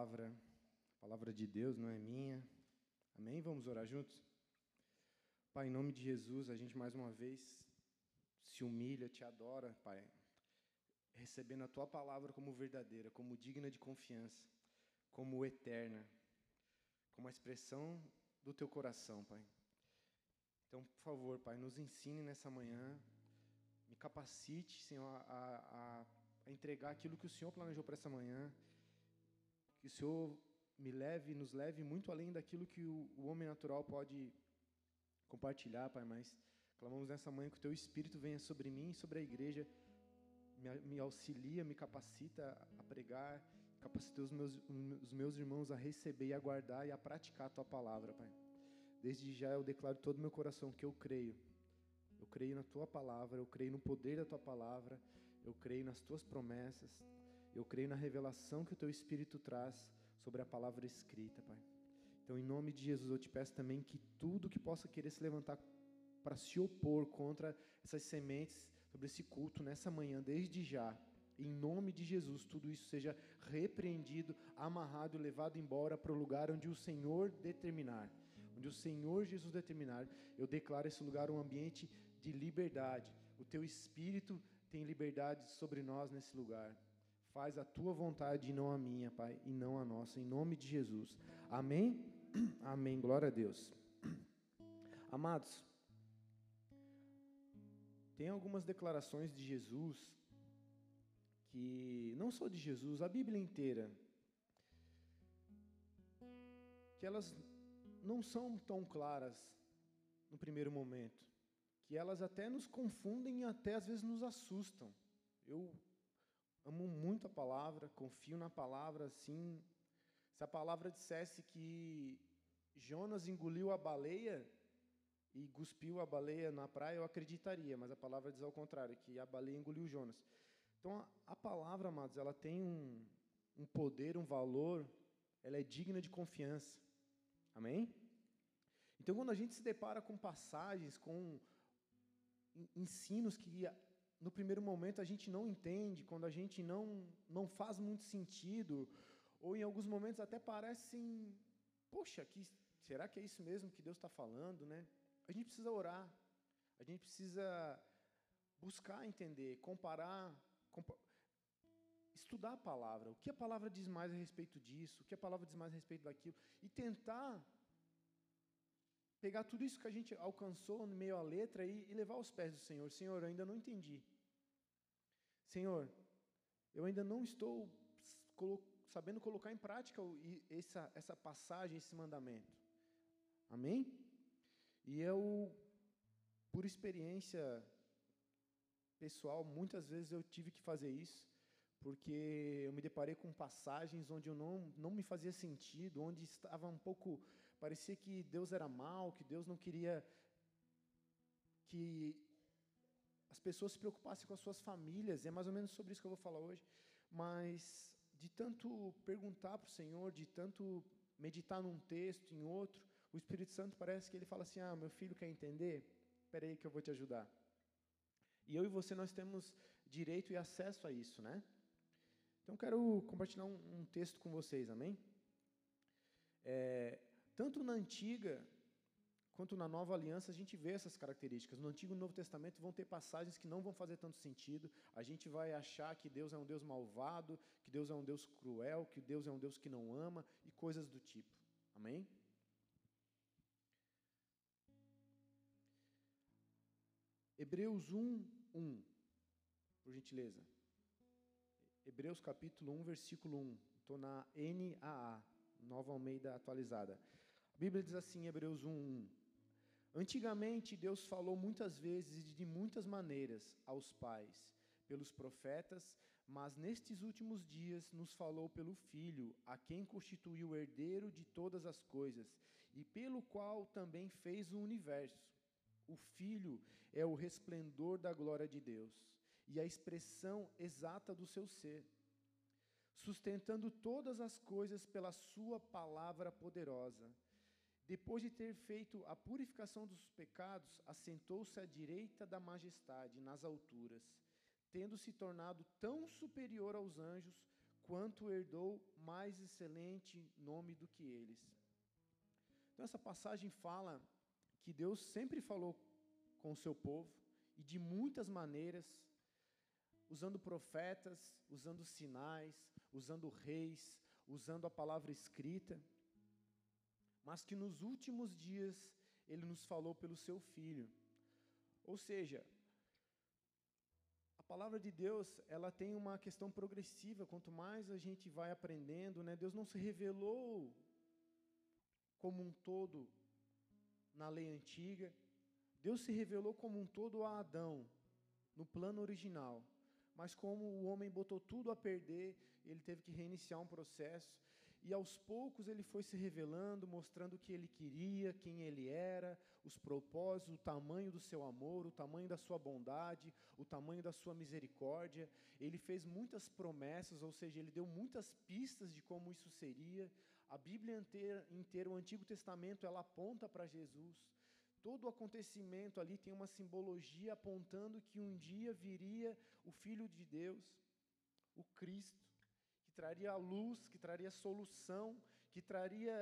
palavra, a palavra de Deus não é minha. Amém? Vamos orar juntos? Pai, em nome de Jesus, a gente mais uma vez se humilha, te adora, Pai, recebendo a tua palavra como verdadeira, como digna de confiança, como eterna, como a expressão do teu coração, Pai. Então, por favor, Pai, nos ensine nessa manhã, me capacite, Senhor, a, a, a entregar aquilo que o Senhor planejou para essa manhã, que o Senhor me leve, nos leve muito além daquilo que o, o homem natural pode compartilhar, Pai, mas clamamos nessa manhã que o Teu Espírito venha sobre mim e sobre a igreja, me, me auxilia, me capacita a pregar, capacita os meus, os meus irmãos a receber e a guardar e a praticar a Tua palavra, Pai. Desde já eu declaro todo o meu coração que eu creio. Eu creio na Tua palavra, eu creio no poder da Tua palavra, eu creio nas Tuas promessas, eu creio na revelação que o Teu Espírito traz sobre a palavra escrita, Pai. Então, em nome de Jesus, eu te peço também que tudo que possa querer se levantar para se opor contra essas sementes sobre esse culto nessa manhã, desde já, em nome de Jesus, tudo isso seja repreendido, amarrado e levado embora para o lugar onde o Senhor determinar. Onde o Senhor Jesus determinar, eu declaro esse lugar um ambiente de liberdade. O teu espírito tem liberdade sobre nós nesse lugar. Faz a tua vontade e não a minha, Pai, e não a nossa, em nome de Jesus. Amém? Amém. Glória a Deus. Amados, tem algumas declarações de Jesus que não só de Jesus, a Bíblia inteira, que elas não são tão claras no primeiro momento, que elas até nos confundem e até às vezes nos assustam. Eu amo muito a palavra, confio na palavra assim. Se a palavra dissesse que Jonas engoliu a baleia e cuspiu a baleia na praia, eu acreditaria, mas a palavra diz ao contrário, que a baleia engoliu Jonas. Então, a, a palavra, amados, ela tem um, um poder, um valor, ela é digna de confiança. Amém? Então, quando a gente se depara com passagens, com ensinos que no primeiro momento a gente não entende, quando a gente não, não faz muito sentido, ou em alguns momentos até parecem, poxa, que, será que é isso mesmo que Deus está falando, né? A gente precisa orar, a gente precisa buscar entender, comparar, compa estudar a palavra, o que a palavra diz mais a respeito disso, o que a palavra diz mais a respeito daquilo, e tentar pegar tudo isso que a gente alcançou no meio à letra e, e levar aos pés do Senhor. Senhor, eu ainda não entendi. Senhor, eu ainda não estou sabendo colocar em prática essa, essa passagem, esse mandamento. Amém? E eu, por experiência pessoal, muitas vezes eu tive que fazer isso, porque eu me deparei com passagens onde eu não, não me fazia sentido, onde estava um pouco parecia que Deus era mal, que Deus não queria que as pessoas se preocupassem com as suas famílias, e é mais ou menos sobre isso que eu vou falar hoje, mas de tanto perguntar para o Senhor, de tanto meditar num texto, em outro, o Espírito Santo parece que ele fala assim: Ah, meu filho quer entender? Espera aí que eu vou te ajudar. E eu e você, nós temos direito e acesso a isso, né? Então, quero compartilhar um, um texto com vocês, amém? É, tanto na antiga quanto na nova aliança, a gente vê essas características. No Antigo e no Novo Testamento vão ter passagens que não vão fazer tanto sentido. A gente vai achar que Deus é um Deus malvado, que Deus é um Deus cruel, que Deus é um Deus que não ama e coisas do tipo. Amém? Hebreus 1, 1. Por gentileza. Hebreus capítulo 1, versículo 1. Estou na NAA, Nova Almeida atualizada. Bíblia diz assim, Hebreus 1:1. Antigamente Deus falou muitas vezes e de muitas maneiras aos pais, pelos profetas, mas nestes últimos dias nos falou pelo Filho, a quem constituiu o herdeiro de todas as coisas, e pelo qual também fez o universo. O Filho é o resplendor da glória de Deus e a expressão exata do seu ser, sustentando todas as coisas pela sua palavra poderosa depois de ter feito a purificação dos pecados, assentou-se à direita da majestade nas alturas, tendo se tornado tão superior aos anjos porquanto herdou mais excelente nome do que eles. Então, essa passagem fala que Deus sempre falou com o seu povo e de muitas maneiras, usando profetas, usando sinais, usando reis, usando a palavra escrita, mas que nos últimos dias ele nos falou pelo seu filho. Ou seja, a palavra de Deus, ela tem uma questão progressiva, quanto mais a gente vai aprendendo, né? Deus não se revelou como um todo na lei antiga. Deus se revelou como um todo a Adão, no plano original. Mas como o homem botou tudo a perder, ele teve que reiniciar um processo. E aos poucos ele foi se revelando, mostrando o que ele queria, quem ele era, os propósitos, o tamanho do seu amor, o tamanho da sua bondade, o tamanho da sua misericórdia. Ele fez muitas promessas, ou seja, ele deu muitas pistas de como isso seria. A Bíblia inteira, inteira o Antigo Testamento, ela aponta para Jesus. Todo o acontecimento ali tem uma simbologia apontando que um dia viria o Filho de Deus, o Cristo, traria luz, que traria solução, que traria,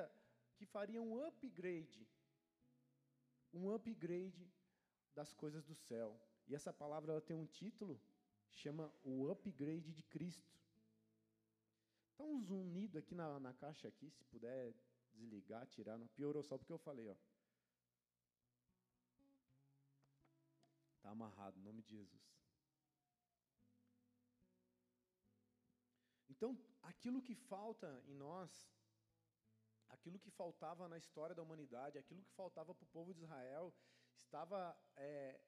que faria um upgrade, um upgrade das coisas do céu. E essa palavra ela tem um título, chama o upgrade de Cristo. Está um zunido aqui na, na caixa aqui, se puder desligar, tirar, não piorou só porque eu falei, ó. Está amarrado, em nome de Jesus. Então, aquilo que falta em nós, aquilo que faltava na história da humanidade, aquilo que faltava para o povo de Israel, estava é,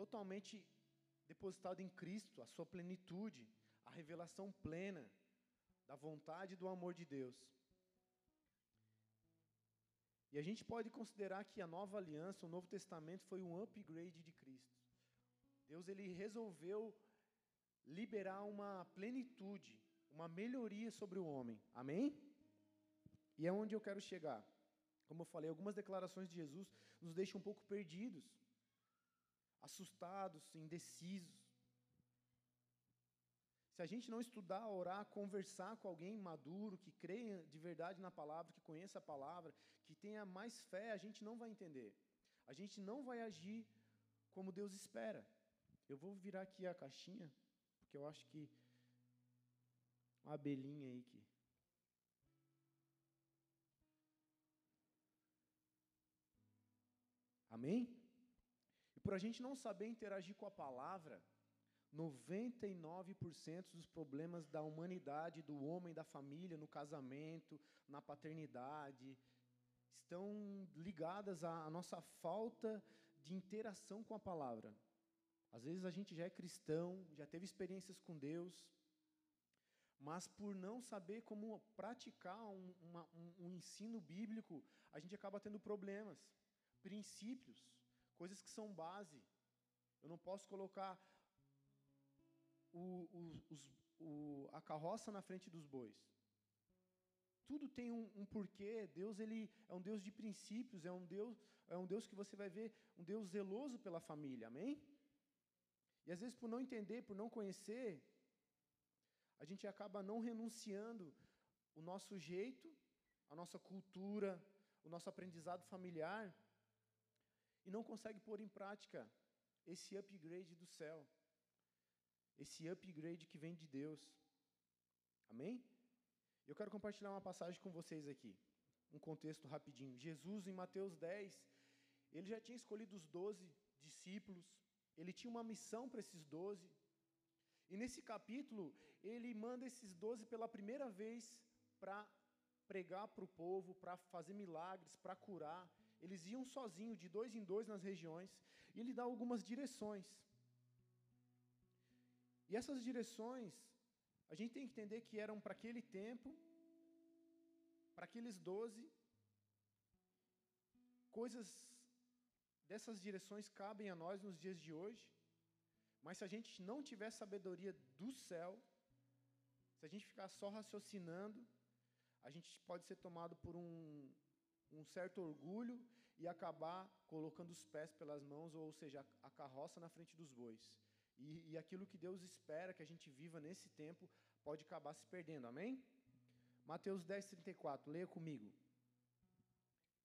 totalmente depositado em Cristo, a sua plenitude, a revelação plena da vontade e do amor de Deus. E a gente pode considerar que a nova aliança, o Novo Testamento, foi um upgrade de Cristo. Deus ele resolveu liberar uma plenitude, uma melhoria sobre o homem. Amém? E é onde eu quero chegar. Como eu falei, algumas declarações de Jesus nos deixam um pouco perdidos, assustados, indecisos. Se a gente não estudar, orar, conversar com alguém maduro, que creia de verdade na palavra, que conheça a palavra, que tenha mais fé, a gente não vai entender. A gente não vai agir como Deus espera. Eu vou virar aqui a caixinha, porque eu acho que uma abelhinha aí que Amém? E por a gente não saber interagir com a palavra, 99% dos problemas da humanidade, do homem, da família, no casamento, na paternidade, estão ligadas à nossa falta de interação com a palavra. Às vezes a gente já é cristão, já teve experiências com Deus, mas por não saber como praticar um, uma, um, um ensino bíblico, a gente acaba tendo problemas, princípios, coisas que são base. Eu não posso colocar o, o, os, o, a carroça na frente dos bois. Tudo tem um, um, porquê. Deus ele é um Deus de princípios, é um Deus é um Deus que você vai ver um Deus zeloso pela família. Amém? E às vezes por não entender, por não conhecer, a gente acaba não renunciando o nosso jeito, a nossa cultura, o nosso aprendizado familiar e não consegue pôr em prática esse upgrade do céu esse upgrade que vem de Deus. Amém? Eu quero compartilhar uma passagem com vocês aqui, um contexto rapidinho. Jesus, em Mateus 10, ele já tinha escolhido os doze discípulos, ele tinha uma missão para esses doze. E nesse capítulo, ele manda esses doze pela primeira vez para pregar para o povo, para fazer milagres, para curar. Eles iam sozinhos, de dois em dois nas regiões, e ele dá algumas direções. E essas direções, a gente tem que entender que eram para aquele tempo, para aqueles doze, coisas dessas direções cabem a nós nos dias de hoje, mas se a gente não tiver sabedoria do céu, se a gente ficar só raciocinando, a gente pode ser tomado por um, um certo orgulho e acabar colocando os pés pelas mãos, ou seja, a carroça na frente dos bois. E, e aquilo que Deus espera que a gente viva nesse tempo pode acabar se perdendo, amém? Mateus 10, 34, leia comigo.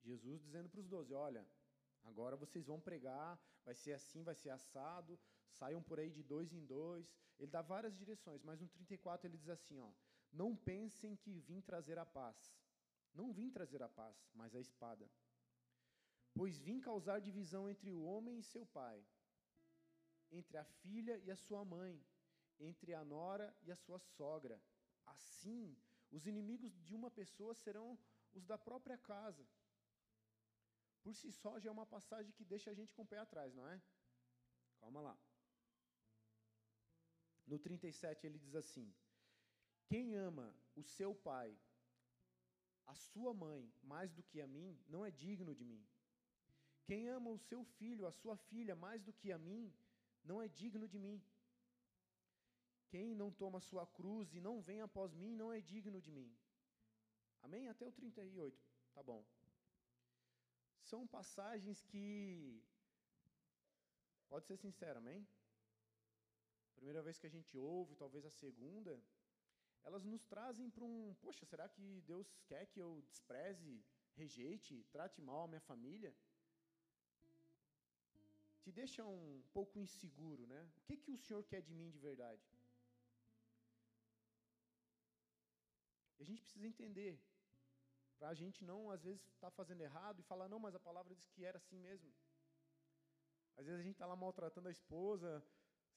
Jesus dizendo para os doze: Olha, agora vocês vão pregar, vai ser assim, vai ser assado, saiam por aí de dois em dois. Ele dá várias direções, mas no 34 ele diz assim: ó, Não pensem que vim trazer a paz. Não vim trazer a paz, mas a espada. Pois vim causar divisão entre o homem e seu pai, entre a filha e a sua mãe, entre a nora e a sua sogra. Assim, os inimigos de uma pessoa serão os da própria casa. Por si só, já é uma passagem que deixa a gente com o pé atrás, não é? Calma lá. No 37 ele diz assim: Quem ama o seu pai, a sua mãe, mais do que a mim, não é digno de mim. Quem ama o seu filho, a sua filha, mais do que a mim, não é digno de mim. Quem não toma sua cruz e não vem após mim, não é digno de mim. Amém? Até o 38, tá bom. São passagens que. Pode ser sincero, amém? Primeira vez que a gente ouve, talvez a segunda, elas nos trazem para um. Poxa, será que Deus quer que eu despreze, rejeite, trate mal a minha família? Te deixa um pouco inseguro, né? O que, que o Senhor quer de mim de verdade? E a gente precisa entender, para a gente não, às vezes, estar tá fazendo errado e falar, não, mas a palavra diz que era assim mesmo. Às vezes a gente está lá maltratando a esposa,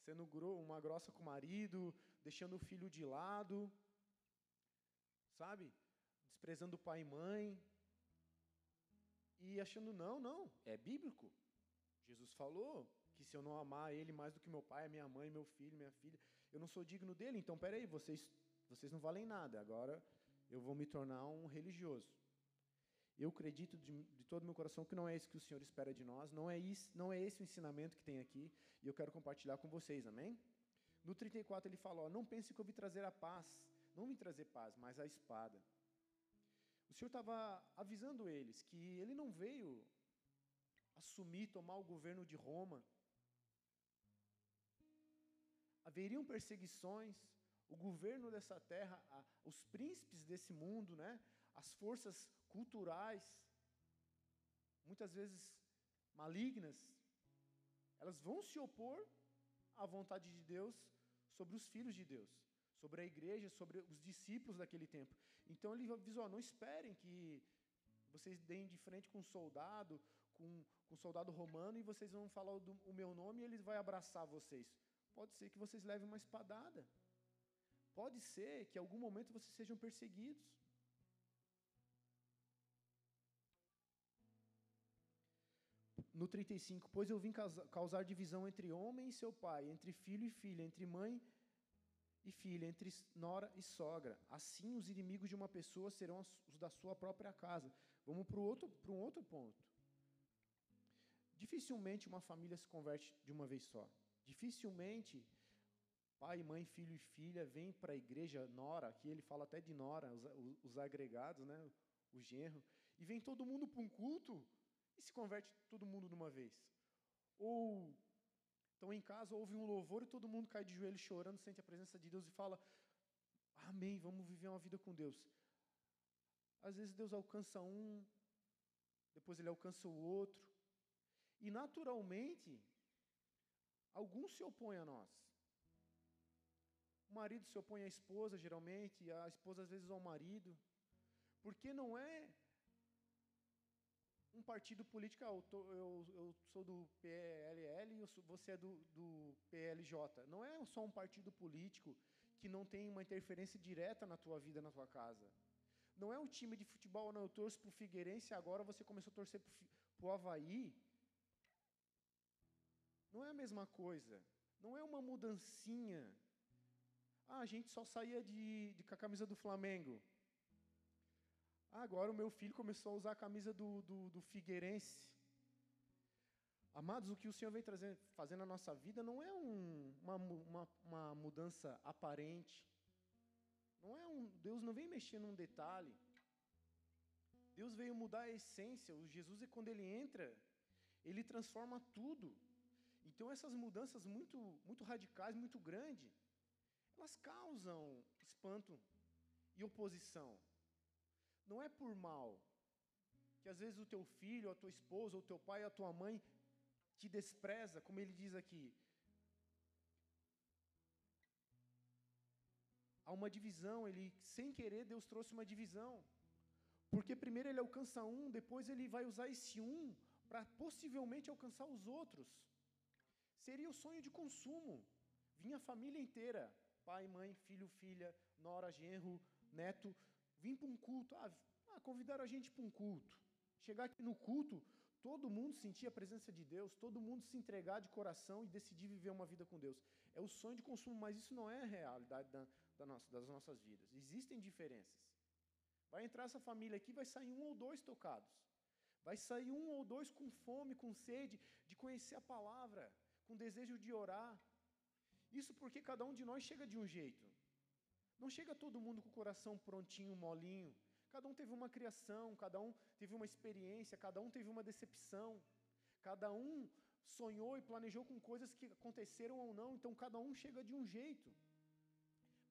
sendo uma grossa com o marido, deixando o filho de lado, sabe? Desprezando pai e mãe. E achando, não, não, é bíblico. Jesus falou que se eu não amar ele mais do que meu pai, minha mãe, meu filho, minha filha, eu não sou digno dele. Então, peraí, vocês vocês não valem nada, agora eu vou me tornar um religioso. Eu acredito de, de, todo meu coração que não é isso que o Senhor espera de nós, não é, isso, não é esse o ensinamento que tem aqui, e eu quero compartilhar com vocês, amém? No 34 ele fala: ó, Não pense que eu vim trazer a paz, não vim trazer paz, mas a espada. O Senhor estava avisando eles que ele não veio assumir, tomar o governo de Roma. Haveriam perseguições, o governo dessa terra, os príncipes desse mundo, né, as forças culturais, muitas vezes malignas, elas vão se opor à vontade de Deus sobre os filhos de Deus, sobre a igreja, sobre os discípulos daquele tempo. Então ele avisou: não esperem que vocês deem de frente com um soldado, com, com um soldado romano, e vocês vão falar o, do, o meu nome e ele vai abraçar vocês. Pode ser que vocês levem uma espadada. Pode ser que em algum momento vocês sejam perseguidos. No 35, pois eu vim causar divisão entre homem e seu pai, entre filho e filha, entre mãe e filha, entre nora e sogra. Assim, os inimigos de uma pessoa serão os da sua própria casa. Vamos para, outro, para um outro ponto. Dificilmente uma família se converte de uma vez só. Dificilmente pai, mãe, filho e filha vêm para a igreja nora, aqui ele fala até de nora, os, os agregados, né, o genro, e vem todo mundo para um culto e se converte todo mundo de uma vez. Ou estão em casa, ouve um louvor e todo mundo cai de joelho chorando, sente a presença de Deus e fala: Amém, vamos viver uma vida com Deus. Às vezes Deus alcança um, depois ele alcança o outro, e naturalmente, alguns se opõem a nós. O marido se opõe à esposa, geralmente, a esposa às vezes ao marido. Porque não é um partido político, ah, eu, tô, eu, eu, sou do PLL e você é do, do PLJ. Não é só um partido político que não tem uma interferência direta na tua vida, na tua casa. Não é um time de futebol, não, eu torço para o Figueirense agora você começou a torcer para o Havaí. Não é a mesma coisa. Não é uma mudancinha ah, a gente só saía de, de, com a camisa do Flamengo. Agora o meu filho começou a usar a camisa do, do, do Figueirense. Amados, o que o Senhor vem trazendo, fazendo na nossa vida não é um, uma, uma, uma, mudança aparente. Não é um, Deus não vem mexer num detalhe. Deus veio mudar a essência. O Jesus, quando ele entra, ele transforma tudo. Então, essas mudanças muito, muito radicais, muito grandes, elas causam espanto e oposição. Não é por mal que às vezes o teu filho, a tua esposa, o teu pai, a tua mãe te despreza, como ele diz aqui. Há uma divisão, ele sem querer Deus trouxe uma divisão. Porque primeiro ele alcança um, depois ele vai usar esse um para possivelmente alcançar os outros. Seria o sonho de consumo. Vinha a família inteira, pai, mãe, filho, filha, nora, genro, neto, vim para um culto. Ah, ah, convidaram a gente para um culto. Chegar aqui no culto, todo mundo sentir a presença de Deus, todo mundo se entregar de coração e decidir viver uma vida com Deus. É o sonho de consumo, mas isso não é a realidade da, da nossa, das nossas vidas. Existem diferenças. Vai entrar essa família aqui, vai sair um ou dois tocados. Vai sair um ou dois com fome, com sede de conhecer a palavra, com desejo de orar. Isso porque cada um de nós chega de um jeito. Não chega todo mundo com o coração prontinho, molinho. Cada um teve uma criação, cada um teve uma experiência, cada um teve uma decepção. Cada um sonhou e planejou com coisas que aconteceram ou não, então cada um chega de um jeito.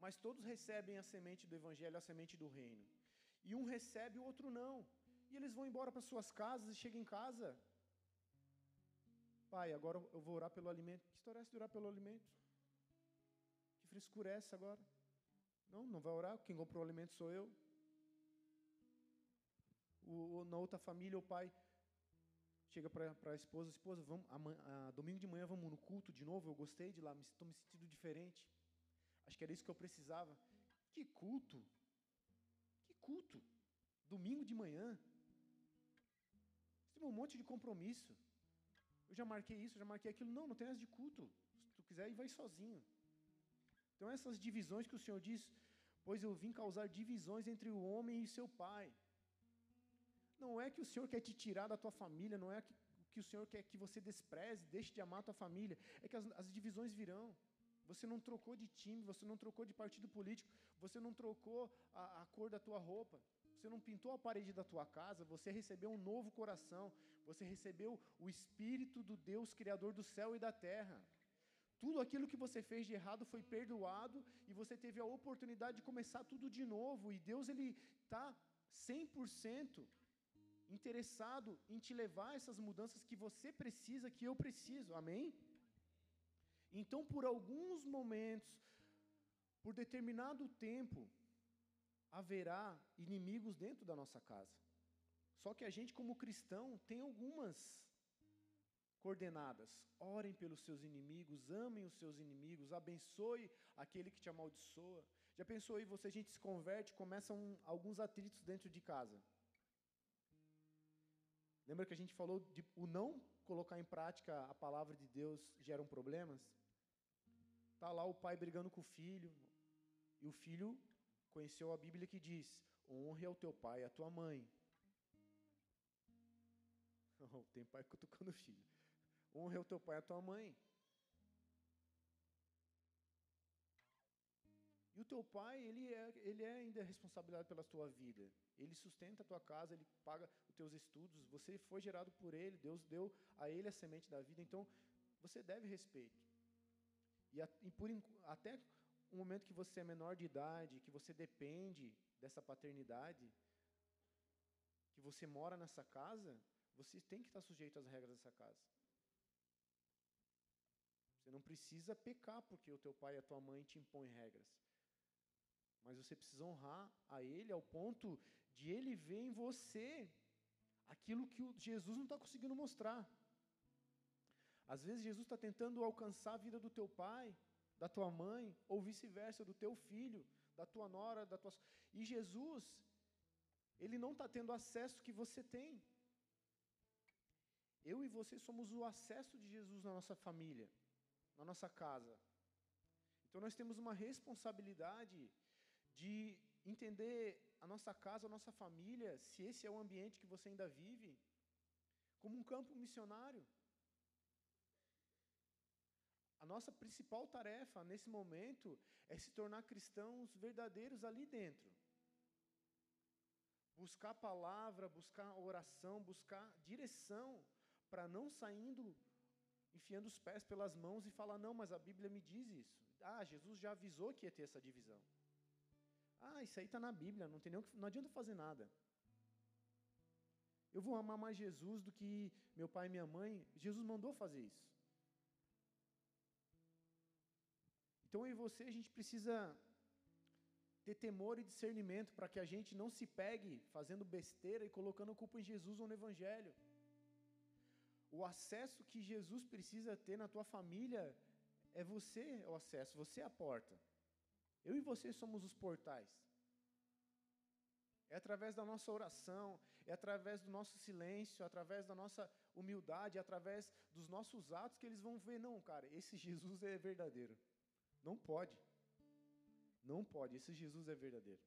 Mas todos recebem a semente do evangelho, a semente do reino. E um recebe, o outro não. E eles vão embora para suas casas e chegam em casa. Pai, agora eu vou orar pelo alimento. Que história é essa de orar pelo alimento? Que frescura é essa agora? Não, não vai orar. Quem comprou o alimento sou eu. O, na outra família, o pai chega para a esposa, esposa, vamos, a, a, domingo de manhã vamos no culto de novo, eu gostei de lá, estou me sentindo diferente. Acho que era isso que eu precisava. Que culto? Que culto? Domingo de manhã? Tem um monte de compromisso. Eu já marquei isso, já marquei aquilo. Não, não tem as de culto. Se tu quiser, vai sozinho. Então, essas divisões que o Senhor diz, pois eu vim causar divisões entre o homem e seu pai. Não é que o Senhor quer te tirar da tua família, não é que, que o Senhor quer que você despreze, deixe de amar a tua família. É que as, as divisões virão. Você não trocou de time, você não trocou de partido político, você não trocou a, a cor da tua roupa, você não pintou a parede da tua casa, você recebeu um novo coração, você recebeu o Espírito do Deus Criador do céu e da terra. Tudo aquilo que você fez de errado foi perdoado e você teve a oportunidade de começar tudo de novo. E Deus ele está 100% interessado em te levar essas mudanças que você precisa, que eu preciso. Amém? Então, por alguns momentos, por determinado tempo, haverá inimigos dentro da nossa casa. Só que a gente, como cristão, tem algumas coordenadas. Orem pelos seus inimigos, amem os seus inimigos, abençoe aquele que te amaldiçoa. Já pensou aí, você a gente se converte, começam alguns atritos dentro de casa. Lembra que a gente falou de o não colocar em prática a palavra de Deus geram problemas? Tá lá o pai brigando com o filho, e o filho conheceu a Bíblia que diz: honre ao teu pai e à tua mãe. Tem pai cutucando o filho. Honre ao teu pai e à tua mãe. E o teu pai, ele é, ele é ainda responsabilidade pela tua vida. Ele sustenta a tua casa, ele paga os teus estudos. Você foi gerado por ele, Deus deu a ele a semente da vida. Então, você deve respeito. E, a, e por, até o momento que você é menor de idade, que você depende dessa paternidade, que você mora nessa casa, você tem que estar sujeito às regras dessa casa. Você não precisa pecar porque o teu pai e a tua mãe te impõem regras. Mas você precisa honrar a Ele ao ponto de Ele ver em você aquilo que Jesus não está conseguindo mostrar. Às vezes Jesus está tentando alcançar a vida do teu pai, da tua mãe, ou vice-versa, do teu filho, da tua nora, da tua. E Jesus, ele não está tendo acesso que você tem. Eu e você somos o acesso de Jesus na nossa família, na nossa casa. Então nós temos uma responsabilidade de entender a nossa casa, a nossa família, se esse é o ambiente que você ainda vive, como um campo missionário. A nossa principal tarefa nesse momento é se tornar cristãos verdadeiros ali dentro. Buscar palavra, buscar oração, buscar direção, para não saindo enfiando os pés pelas mãos e falar: não, mas a Bíblia me diz isso. Ah, Jesus já avisou que ia ter essa divisão. Ah, isso aí está na Bíblia, não, tem nem, não adianta fazer nada. Eu vou amar mais Jesus do que meu pai e minha mãe. Jesus mandou fazer isso. Então eu e você, a gente precisa ter temor e discernimento para que a gente não se pegue fazendo besteira e colocando culpa em Jesus ou no Evangelho. O acesso que Jesus precisa ter na tua família é você o acesso, você é a porta. Eu e você somos os portais. É através da nossa oração, é através do nosso silêncio, é através da nossa humildade, é através dos nossos atos que eles vão ver, não, cara, esse Jesus é verdadeiro. Não pode. Não pode, esse Jesus é verdadeiro.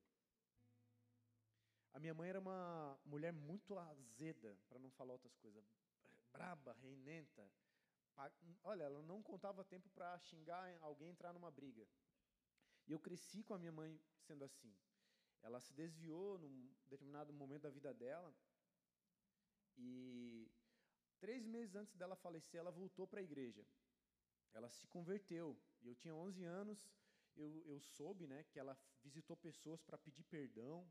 A minha mãe era uma mulher muito azeda, para não falar outras coisas, braba, reinenta. Olha, ela não contava tempo para xingar alguém entrar numa briga. E eu cresci com a minha mãe sendo assim. Ela se desviou num determinado momento da vida dela. E três meses antes dela falecer, ela voltou para a igreja. Ela se converteu. Eu tinha 11 anos. Eu, eu soube né, que ela visitou pessoas para pedir perdão.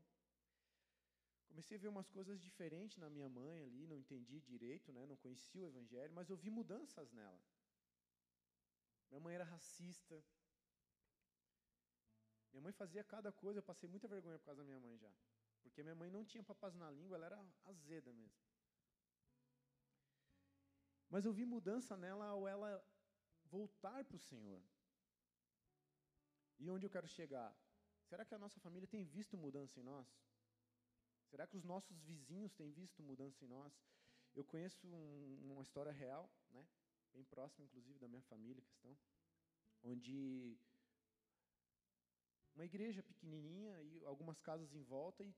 Comecei a ver umas coisas diferentes na minha mãe ali, não entendi direito, né, não conhecia o evangelho, mas eu vi mudanças nela. Minha mãe era racista, minha mãe fazia cada coisa, eu passei muita vergonha por causa da minha mãe já. Porque minha mãe não tinha papas na língua, ela era azeda mesmo. Mas eu vi mudança nela ao ela voltar para o Senhor. E onde eu quero chegar? Será que a nossa família tem visto mudança em nós? Será que os nossos vizinhos têm visto mudança em nós? Eu conheço um, uma história real, né? bem próxima, inclusive, da minha família, questão, onde uma igreja pequenininha e algumas casas em volta, e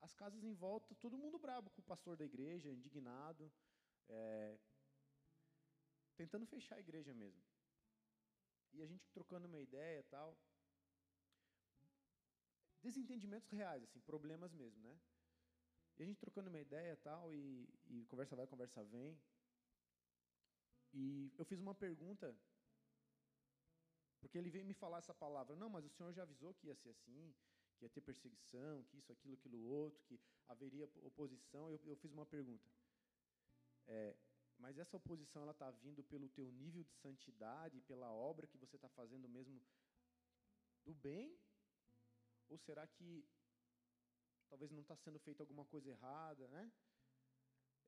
as casas em volta, todo mundo brabo com o pastor da igreja, indignado, é, tentando fechar a igreja mesmo. E a gente trocando uma ideia tal. Desentendimentos reais, assim, problemas mesmo, né? E a gente trocando uma ideia tal, e, e conversa vai, conversa vem. E eu fiz uma pergunta porque ele veio me falar essa palavra. Não, mas o Senhor já avisou que ia ser assim, que ia ter perseguição, que isso, aquilo, aquilo outro, que haveria oposição. Eu, eu fiz uma pergunta. É, mas essa oposição ela está vindo pelo teu nível de santidade, pela obra que você está fazendo mesmo do bem? Ou será que talvez não está sendo feita alguma coisa errada, né?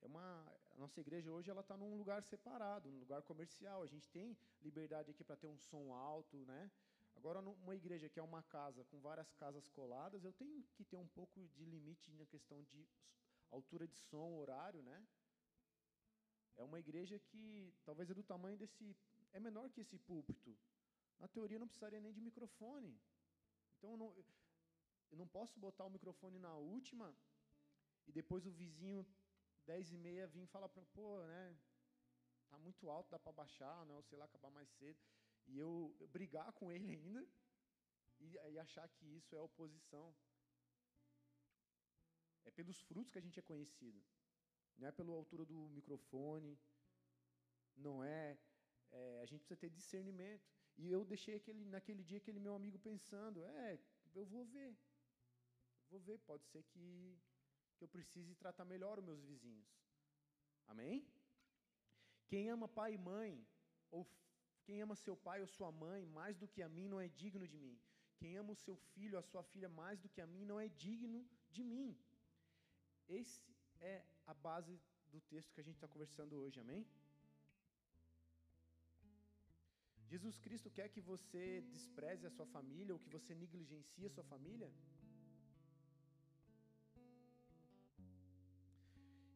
É uma, a nossa igreja hoje ela está num lugar separado, num lugar comercial. A gente tem liberdade aqui para ter um som alto, né? Agora, numa igreja que é uma casa com várias casas coladas, eu tenho que ter um pouco de limite na questão de altura de som, horário, né? É uma igreja que talvez é do tamanho desse, é menor que esse púlpito. Na teoria não precisaria nem de microfone. Então não, eu não posso botar o microfone na última e depois o vizinho dez e meia vim falar para pô, né? Tá muito alto, dá para baixar, né? Ou sei lá, acabar mais cedo. E eu, eu brigar com ele ainda e, e achar que isso é oposição. É pelos frutos que a gente é conhecido. Não é pela altura do microfone. Não é, é, A gente precisa ter discernimento. E eu deixei aquele, naquele dia aquele meu amigo pensando: é, eu vou ver. Vou ver, pode ser que que eu precise tratar melhor os meus vizinhos. Amém? Quem ama pai e mãe, ou quem ama seu pai ou sua mãe mais do que a mim não é digno de mim. Quem ama o seu filho ou a sua filha mais do que a mim não é digno de mim. Esse é a base do texto que a gente está conversando hoje, amém? Jesus Cristo quer que você despreze a sua família ou que você negligencie a sua família?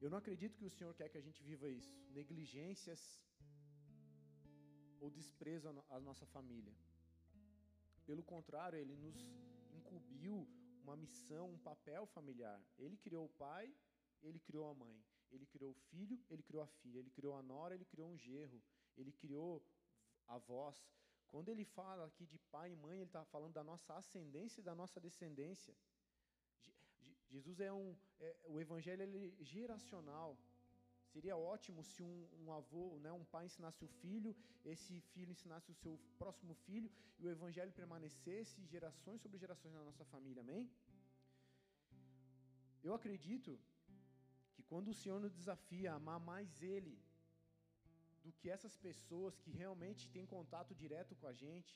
Eu não acredito que o Senhor quer que a gente viva isso, negligências ou desprezo à nossa família. Pelo contrário, Ele nos incumbiu uma missão, um papel familiar. Ele criou o pai, Ele criou a mãe. Ele criou o filho, Ele criou a filha. Ele criou a nora, Ele criou um gerro. Ele criou a voz. Quando Ele fala aqui de pai e mãe, Ele está falando da nossa ascendência e da nossa descendência. Jesus é um. É, o evangelho é geracional. Seria ótimo se um, um, avô, né, um pai ensinasse o filho, esse filho ensinasse o seu próximo filho e o evangelho permanecesse gerações sobre gerações na nossa família, amém? Eu acredito que quando o Senhor nos desafia a amar mais Ele do que essas pessoas que realmente têm contato direto com a gente,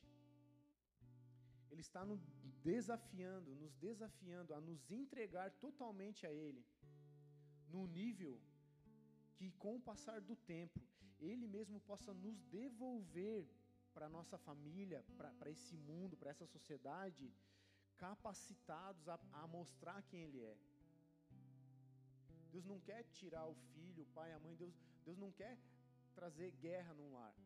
Ele está nos desafiando, nos desafiando a nos entregar totalmente a Ele, no nível que com o passar do tempo, Ele mesmo possa nos devolver para nossa família, para esse mundo, para essa sociedade, capacitados a, a mostrar quem Ele é. Deus não quer tirar o filho, o pai, a mãe, Deus, Deus não quer trazer guerra num lar.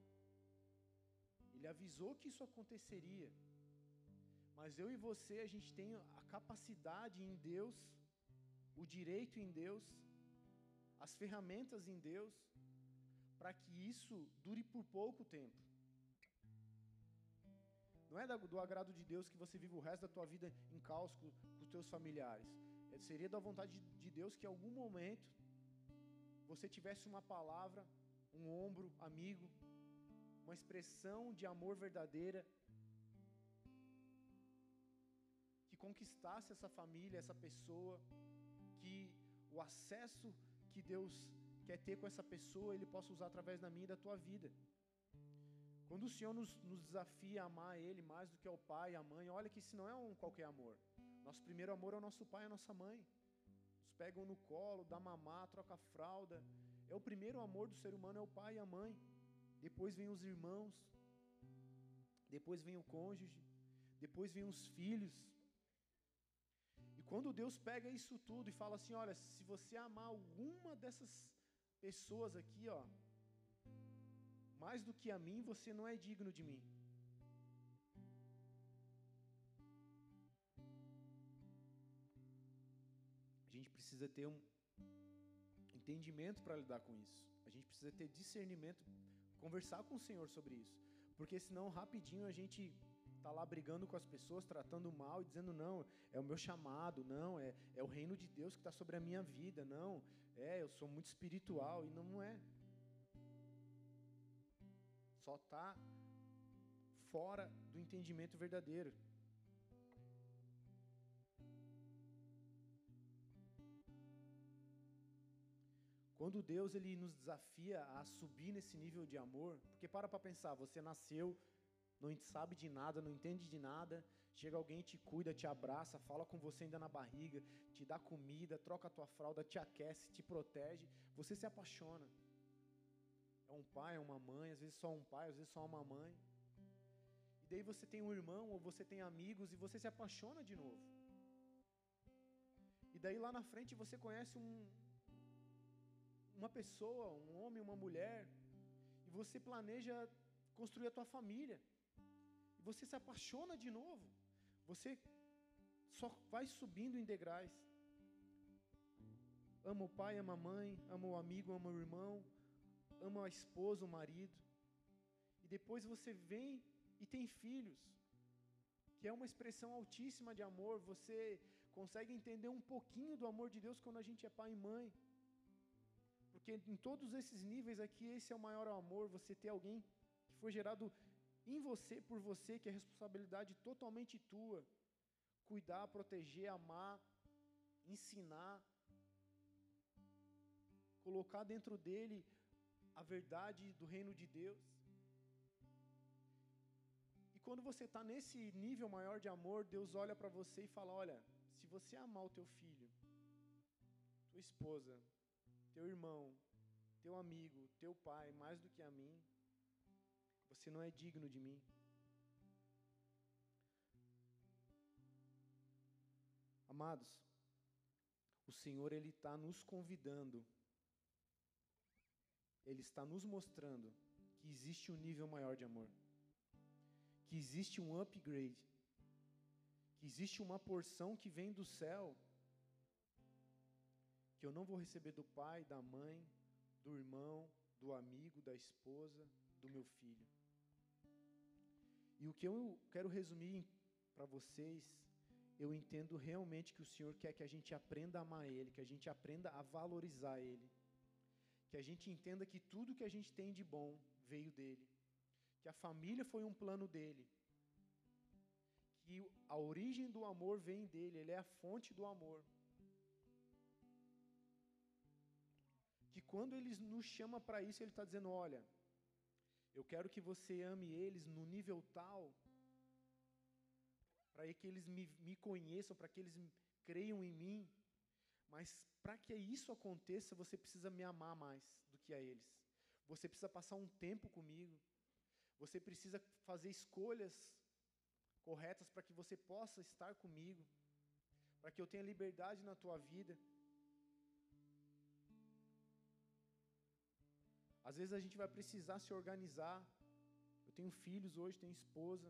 Ele avisou que isso aconteceria. Mas eu e você, a gente tem a capacidade em Deus, o direito em Deus, as ferramentas em Deus, para que isso dure por pouco tempo. Não é do agrado de Deus que você vive o resto da tua vida em caos com os teus familiares. É, seria da vontade de Deus que em algum momento você tivesse uma palavra, um ombro amigo, uma expressão de amor verdadeira conquistasse essa família, essa pessoa, que o acesso que Deus quer ter com essa pessoa, Ele possa usar através da minha e da tua vida. Quando o Senhor nos, nos desafia a amar Ele mais do que ao pai e a mãe, olha que isso não é um qualquer amor. Nosso primeiro amor é o nosso pai e a nossa mãe. Nos pegam no colo, dá mamar, troca fralda. É o primeiro amor do ser humano, é o pai e a mãe. Depois vem os irmãos. Depois vem o cônjuge. Depois vem os filhos. Quando Deus pega isso tudo e fala assim: olha, se você amar alguma dessas pessoas aqui, ó, mais do que a mim, você não é digno de mim. A gente precisa ter um entendimento para lidar com isso. A gente precisa ter discernimento, conversar com o Senhor sobre isso. Porque senão rapidinho a gente tá lá brigando com as pessoas, tratando mal e dizendo não, é o meu chamado, não, é, é o reino de Deus que está sobre a minha vida, não, é, eu sou muito espiritual e não, é. Só está fora do entendimento verdadeiro. Quando Deus ele nos desafia a subir nesse nível de amor, porque para para pensar, você nasceu, não sabe de nada, não entende de nada, chega alguém, te cuida, te abraça, fala com você ainda na barriga, te dá comida, troca a tua fralda, te aquece, te protege, você se apaixona. É um pai, é uma mãe, às vezes só um pai, às vezes só uma mãe. E daí você tem um irmão ou você tem amigos e você se apaixona de novo. E daí lá na frente você conhece um, uma pessoa, um homem, uma mulher, e você planeja construir a tua família. E você se apaixona de novo. Você só vai subindo em degraus. Ama o pai, ama a mãe, ama o amigo, ama o irmão, ama a esposa, o marido. E depois você vem e tem filhos, que é uma expressão altíssima de amor. Você consegue entender um pouquinho do amor de Deus quando a gente é pai e mãe. Porque em todos esses níveis aqui, esse é o maior amor, você ter alguém que foi gerado em você, por você, que é responsabilidade totalmente tua. Cuidar, proteger, amar, ensinar, colocar dentro dele a verdade do reino de Deus. E quando você está nesse nível maior de amor, Deus olha para você e fala: Olha, se você amar o teu filho, tua esposa, teu irmão, teu amigo, teu pai, mais do que a mim, você não é digno de mim. Amados, o Senhor ele está nos convidando, ele está nos mostrando que existe um nível maior de amor, que existe um upgrade, que existe uma porção que vem do céu que eu não vou receber do pai, da mãe, do irmão, do amigo, da esposa, do meu filho. E o que eu quero resumir para vocês, eu entendo realmente que o Senhor quer que a gente aprenda a amar Ele, que a gente aprenda a valorizar Ele, que a gente entenda que tudo que a gente tem de bom veio dele, que a família foi um plano dele, que a origem do amor vem dele, ele é a fonte do amor. Que quando ele nos chama para isso, ele está dizendo: olha, eu quero que você ame eles no nível tal, para que eles me, me conheçam, para que eles creiam em mim, mas para que isso aconteça, você precisa me amar mais do que a eles. Você precisa passar um tempo comigo. Você precisa fazer escolhas corretas para que você possa estar comigo, para que eu tenha liberdade na tua vida. Às vezes a gente vai precisar se organizar. Eu tenho filhos hoje, tenho esposa.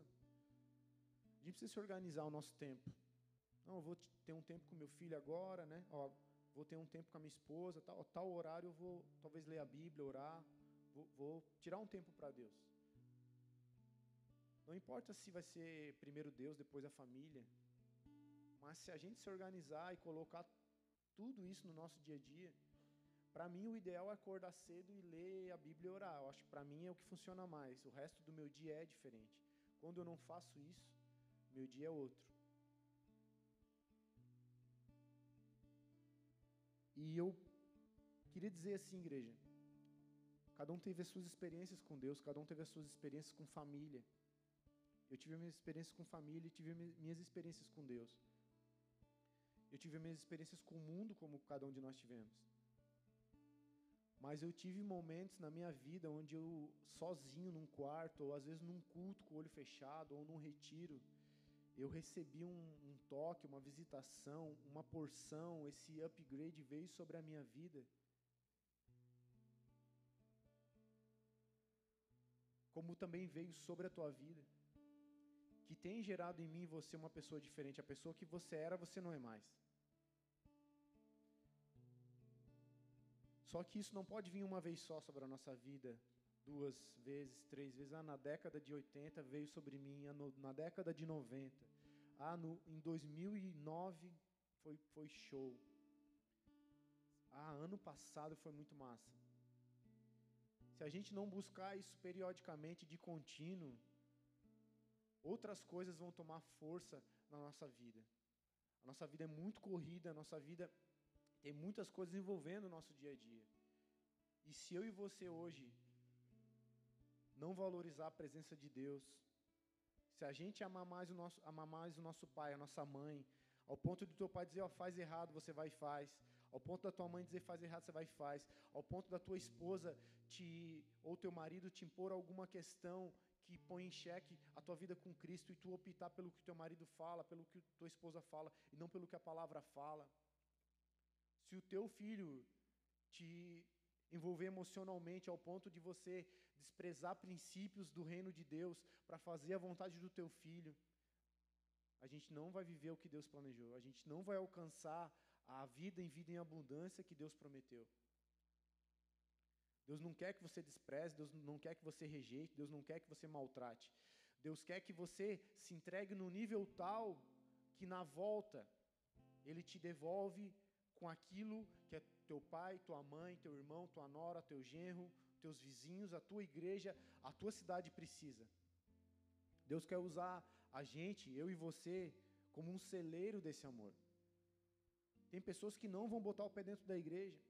A gente precisa se organizar o nosso tempo. Não, eu vou ter um tempo com meu filho agora, né? Ó, vou ter um tempo com a minha esposa, tal, tal horário eu vou talvez ler a Bíblia, orar, vou, vou tirar um tempo para Deus. Não importa se vai ser primeiro Deus, depois a família, mas se a gente se organizar e colocar tudo isso no nosso dia a dia, para mim o ideal é acordar cedo e ler a Bíblia e orar. Eu acho que para mim é o que funciona mais. O resto do meu dia é diferente. Quando eu não faço isso, meu dia é outro. E eu queria dizer assim, igreja, cada um teve as suas experiências com Deus, cada um teve as suas experiências com família. Eu tive minhas experiências com família e tive minhas experiências com Deus. Eu tive minhas experiências com o mundo, como cada um de nós tivemos. Mas eu tive momentos na minha vida onde eu, sozinho num quarto, ou às vezes num culto com o olho fechado, ou num retiro, eu recebi um, um toque, uma visitação, uma porção, esse upgrade veio sobre a minha vida. Como também veio sobre a tua vida. Que tem gerado em mim você uma pessoa diferente. A pessoa que você era, você não é mais. Só que isso não pode vir uma vez só sobre a nossa vida, duas vezes, três vezes. Ah, na década de 80 veio sobre mim, na década de 90. Ah, no, em 2009 foi, foi show. Ah, ano passado foi muito massa. Se a gente não buscar isso periodicamente, de contínuo, outras coisas vão tomar força na nossa vida. A nossa vida é muito corrida, a nossa vida tem muitas coisas envolvendo o nosso dia a dia. E se eu e você hoje não valorizar a presença de Deus, se a gente amar mais o nosso, amar mais o nosso pai, a nossa mãe, ao ponto de teu pai dizer, ó, faz errado, você vai e faz. Ao ponto da tua mãe dizer, faz errado, você vai e faz. Ao ponto da tua esposa te, ou teu marido te impor alguma questão que põe em xeque a tua vida com Cristo e tu optar pelo que teu marido fala, pelo que tua esposa fala e não pelo que a palavra fala. Se o teu filho te envolver emocionalmente ao ponto de você desprezar princípios do reino de Deus para fazer a vontade do teu filho, a gente não vai viver o que Deus planejou, a gente não vai alcançar a vida em vida em abundância que Deus prometeu. Deus não quer que você despreze, Deus não quer que você rejeite, Deus não quer que você maltrate. Deus quer que você se entregue no nível tal que na volta Ele te devolve com aquilo que é teu pai, tua mãe, teu irmão, tua nora, teu genro, teus vizinhos, a tua igreja, a tua cidade precisa. Deus quer usar a gente, eu e você, como um celeiro desse amor. Tem pessoas que não vão botar o pé dentro da igreja,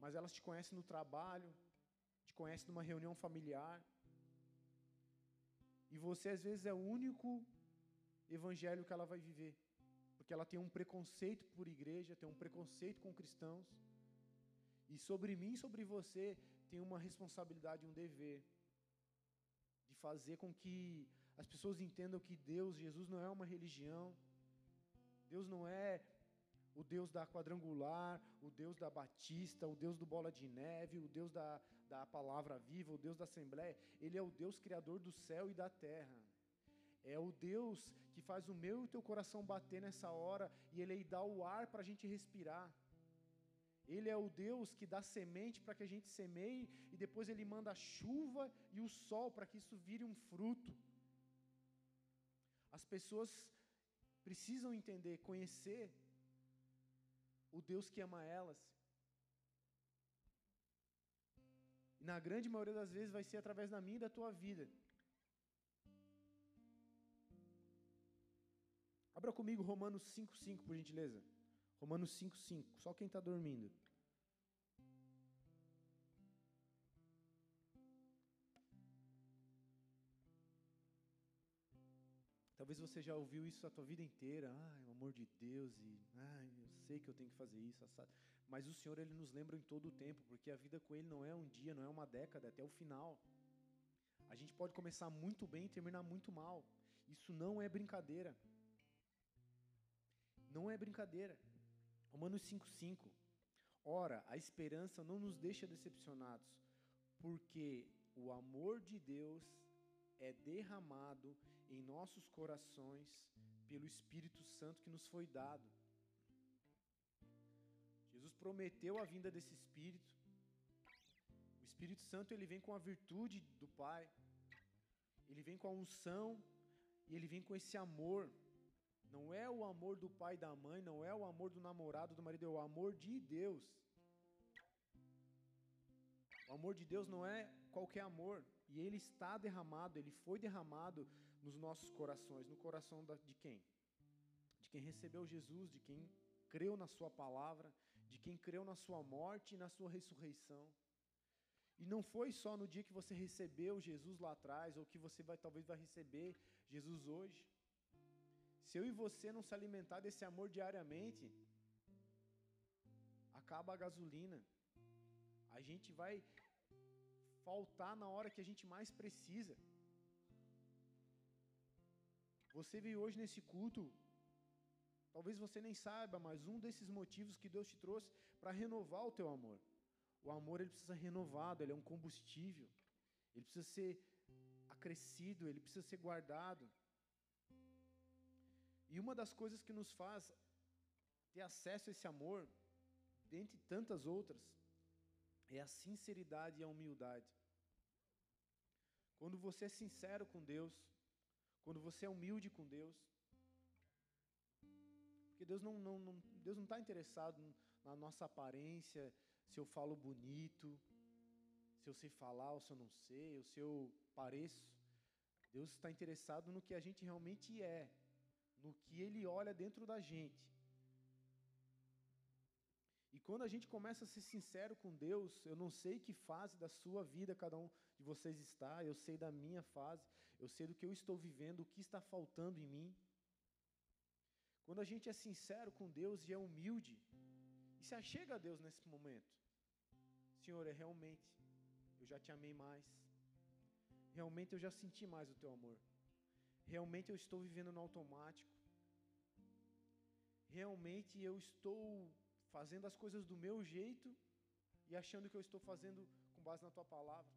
mas elas te conhecem no trabalho, te conhecem numa reunião familiar. E você, às vezes, é o único evangelho que ela vai viver. Porque ela tem um preconceito por igreja, tem um preconceito com cristãos. E sobre mim sobre você tem uma responsabilidade, um dever de fazer com que as pessoas entendam que Deus, Jesus não é uma religião. Deus não é o Deus da quadrangular, o Deus da batista, o Deus do bola de neve, o Deus da, da palavra viva, o Deus da assembleia. Ele é o Deus criador do céu e da terra. É o Deus que faz o meu e o teu coração bater nessa hora e Ele dá o ar para a gente respirar. Ele é o Deus que dá semente para que a gente semeie e depois Ele manda a chuva e o sol para que isso vire um fruto. As pessoas precisam entender, conhecer o Deus que ama elas. Na grande maioria das vezes vai ser através da minha e da tua vida. Abra comigo Romanos 5,5, por gentileza. Romanos 5,5. Só quem está dormindo. Talvez você já ouviu isso a tua vida inteira. Ah, o amor de Deus e ah, eu sei que eu tenho que fazer isso, assado. Mas o Senhor ele nos lembra em todo o tempo, porque a vida com ele não é um dia, não é uma década, é até o final. A gente pode começar muito bem e terminar muito mal. Isso não é brincadeira. Não é brincadeira. Romanos 5:5. Ora, a esperança não nos deixa decepcionados, porque o amor de Deus é derramado em nossos corações pelo Espírito Santo que nos foi dado. Jesus prometeu a vinda desse Espírito. O Espírito Santo ele vem com a virtude do Pai. Ele vem com a unção e ele vem com esse amor. Não é o amor do pai e da mãe, não é o amor do namorado, do marido, é o amor de Deus. O amor de Deus não é qualquer amor, e ele está derramado, ele foi derramado nos nossos corações, no coração de quem? De quem recebeu Jesus, de quem creu na Sua palavra, de quem creu na Sua morte e na Sua ressurreição. E não foi só no dia que você recebeu Jesus lá atrás, ou que você vai talvez vai receber Jesus hoje. Se eu e você não se alimentar desse amor diariamente, acaba a gasolina. A gente vai faltar na hora que a gente mais precisa. Você veio hoje nesse culto, talvez você nem saiba, mas um desses motivos que Deus te trouxe para renovar o teu amor. O amor ele precisa ser renovado, ele é um combustível. Ele precisa ser acrescido, ele precisa ser guardado. E uma das coisas que nos faz ter acesso a esse amor, dentre tantas outras, é a sinceridade e a humildade. Quando você é sincero com Deus, quando você é humilde com Deus, porque Deus não, não, não Deus não está interessado na nossa aparência, se eu falo bonito, se eu sei falar ou se eu não sei, ou se eu pareço. Deus está interessado no que a gente realmente é, no que Ele olha dentro da gente. E quando a gente começa a ser sincero com Deus, eu não sei que fase da sua vida cada um de vocês está, eu sei da minha fase, eu sei do que eu estou vivendo, o que está faltando em mim. Quando a gente é sincero com Deus e é humilde, e se achega a Deus nesse momento, Senhor, é realmente, eu já te amei mais, realmente eu já senti mais o teu amor, realmente eu estou vivendo no automático, realmente eu estou fazendo as coisas do meu jeito e achando que eu estou fazendo com base na tua palavra.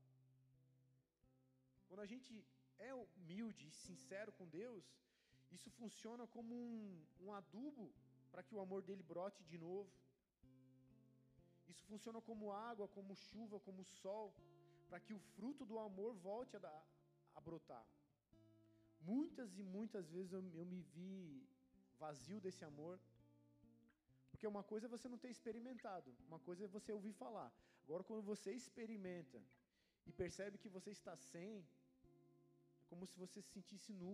Quando a gente é humilde e sincero com Deus, isso funciona como um, um adubo para que o amor dele brote de novo. Isso funciona como água, como chuva, como sol, para que o fruto do amor volte a, a brotar. Muitas e muitas vezes eu, eu me vi vazio desse amor, porque uma coisa é você não ter experimentado, uma coisa é você ouvir falar. Agora, quando você experimenta e percebe que você está sem, como se você se sentisse nu.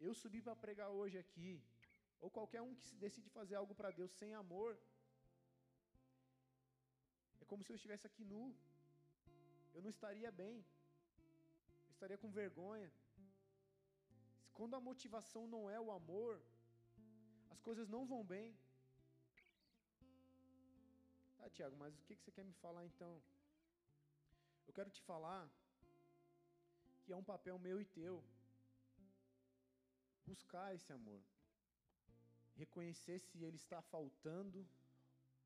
Eu subi para pregar hoje aqui, ou qualquer um que se decide fazer algo para Deus sem amor, é como se eu estivesse aqui nu. Eu não estaria bem. Estaria com vergonha. Quando a motivação não é o amor, as coisas não vão bem. Tá, Tiago, mas o que você quer me falar então? Eu quero te falar que é um papel meu e teu buscar esse amor, reconhecer se ele está faltando,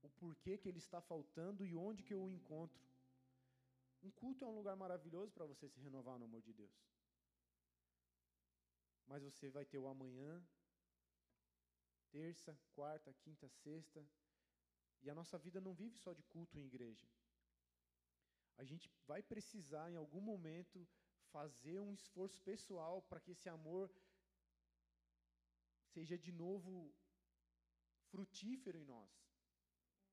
o porquê que ele está faltando e onde que eu o encontro. Um culto é um lugar maravilhoso para você se renovar no amor de Deus. Mas você vai ter o amanhã, terça, quarta, quinta, sexta. E a nossa vida não vive só de culto em igreja a gente vai precisar em algum momento fazer um esforço pessoal para que esse amor seja de novo frutífero em nós.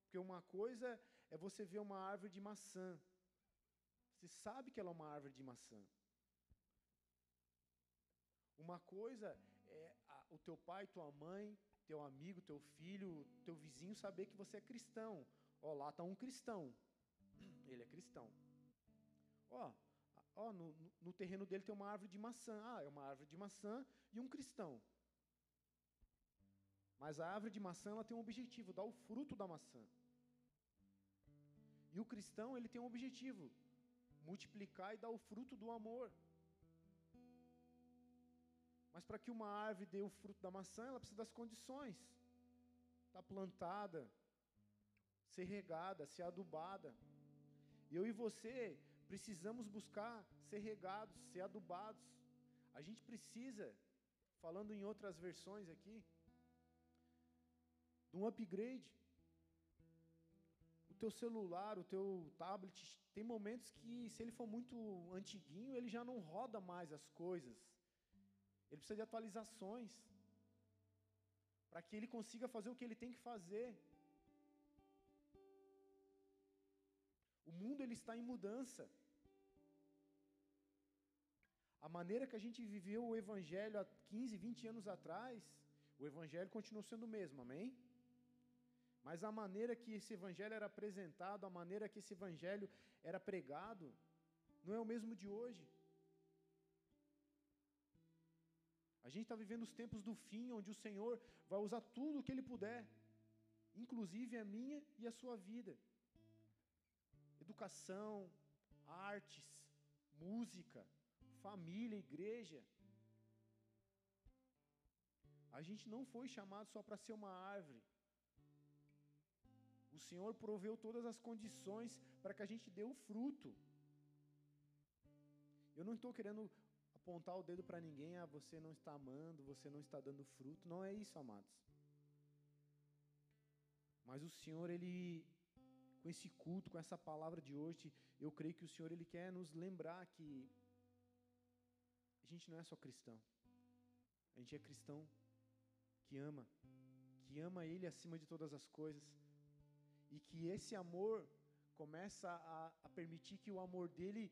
Porque uma coisa é você ver uma árvore de maçã. Você sabe que ela é uma árvore de maçã. Uma coisa é a, o teu pai, tua mãe, teu amigo, teu filho, teu vizinho saber que você é cristão. Ó, lá está um cristão. Ele é cristão. Ó, ó no, no terreno dele tem uma árvore de maçã. Ah, é uma árvore de maçã e um cristão. Mas a árvore de maçã ela tem um objetivo, dar o fruto da maçã. E o cristão ele tem um objetivo, multiplicar e dar o fruto do amor. Mas para que uma árvore dê o fruto da maçã, ela precisa das condições. Estar tá plantada, ser regada, ser adubada. Eu e você precisamos buscar ser regados, ser adubados. A gente precisa, falando em outras versões aqui, de um upgrade. Teu celular, o teu tablet, tem momentos que, se ele for muito antiguinho, ele já não roda mais as coisas. Ele precisa de atualizações para que ele consiga fazer o que ele tem que fazer. O mundo ele está em mudança. A maneira que a gente viveu o evangelho há 15, 20 anos atrás, o evangelho continua sendo o mesmo, amém? Mas a maneira que esse evangelho era apresentado, a maneira que esse evangelho era pregado, não é o mesmo de hoje. A gente está vivendo os tempos do fim, onde o Senhor vai usar tudo o que Ele puder, inclusive a minha e a sua vida. Educação, artes, música, família, igreja. A gente não foi chamado só para ser uma árvore. O Senhor proveu todas as condições para que a gente dê o fruto. Eu não estou querendo apontar o dedo para ninguém, ah, você não está amando, você não está dando fruto. Não é isso, amados. Mas o Senhor, Ele, com esse culto, com essa palavra de hoje, eu creio que o Senhor, Ele quer nos lembrar que a gente não é só cristão. A gente é cristão que ama, que ama Ele acima de todas as coisas. E que esse amor começa a, a permitir que o amor dele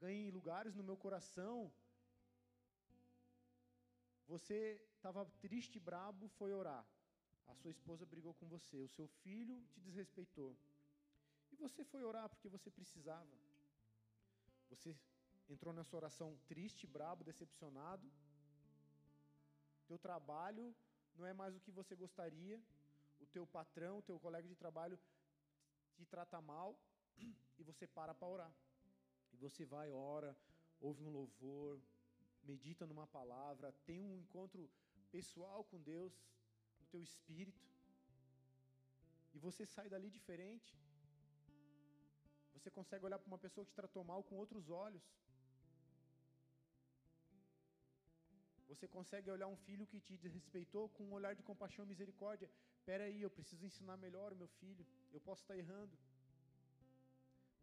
ganhe lugares no meu coração. Você estava triste, brabo, foi orar. A sua esposa brigou com você, o seu filho te desrespeitou. E você foi orar porque você precisava. Você entrou nessa oração triste, brabo, decepcionado. Teu trabalho não é mais o que você gostaria. Teu patrão, teu colega de trabalho te trata mal e você para para orar. E você vai, ora, ouve um louvor, medita numa palavra, tem um encontro pessoal com Deus, no teu espírito. E você sai dali diferente. Você consegue olhar para uma pessoa que te tratou mal com outros olhos. Você consegue olhar um filho que te desrespeitou com um olhar de compaixão e misericórdia. Espera aí, eu preciso ensinar melhor o meu filho. Eu posso estar errando.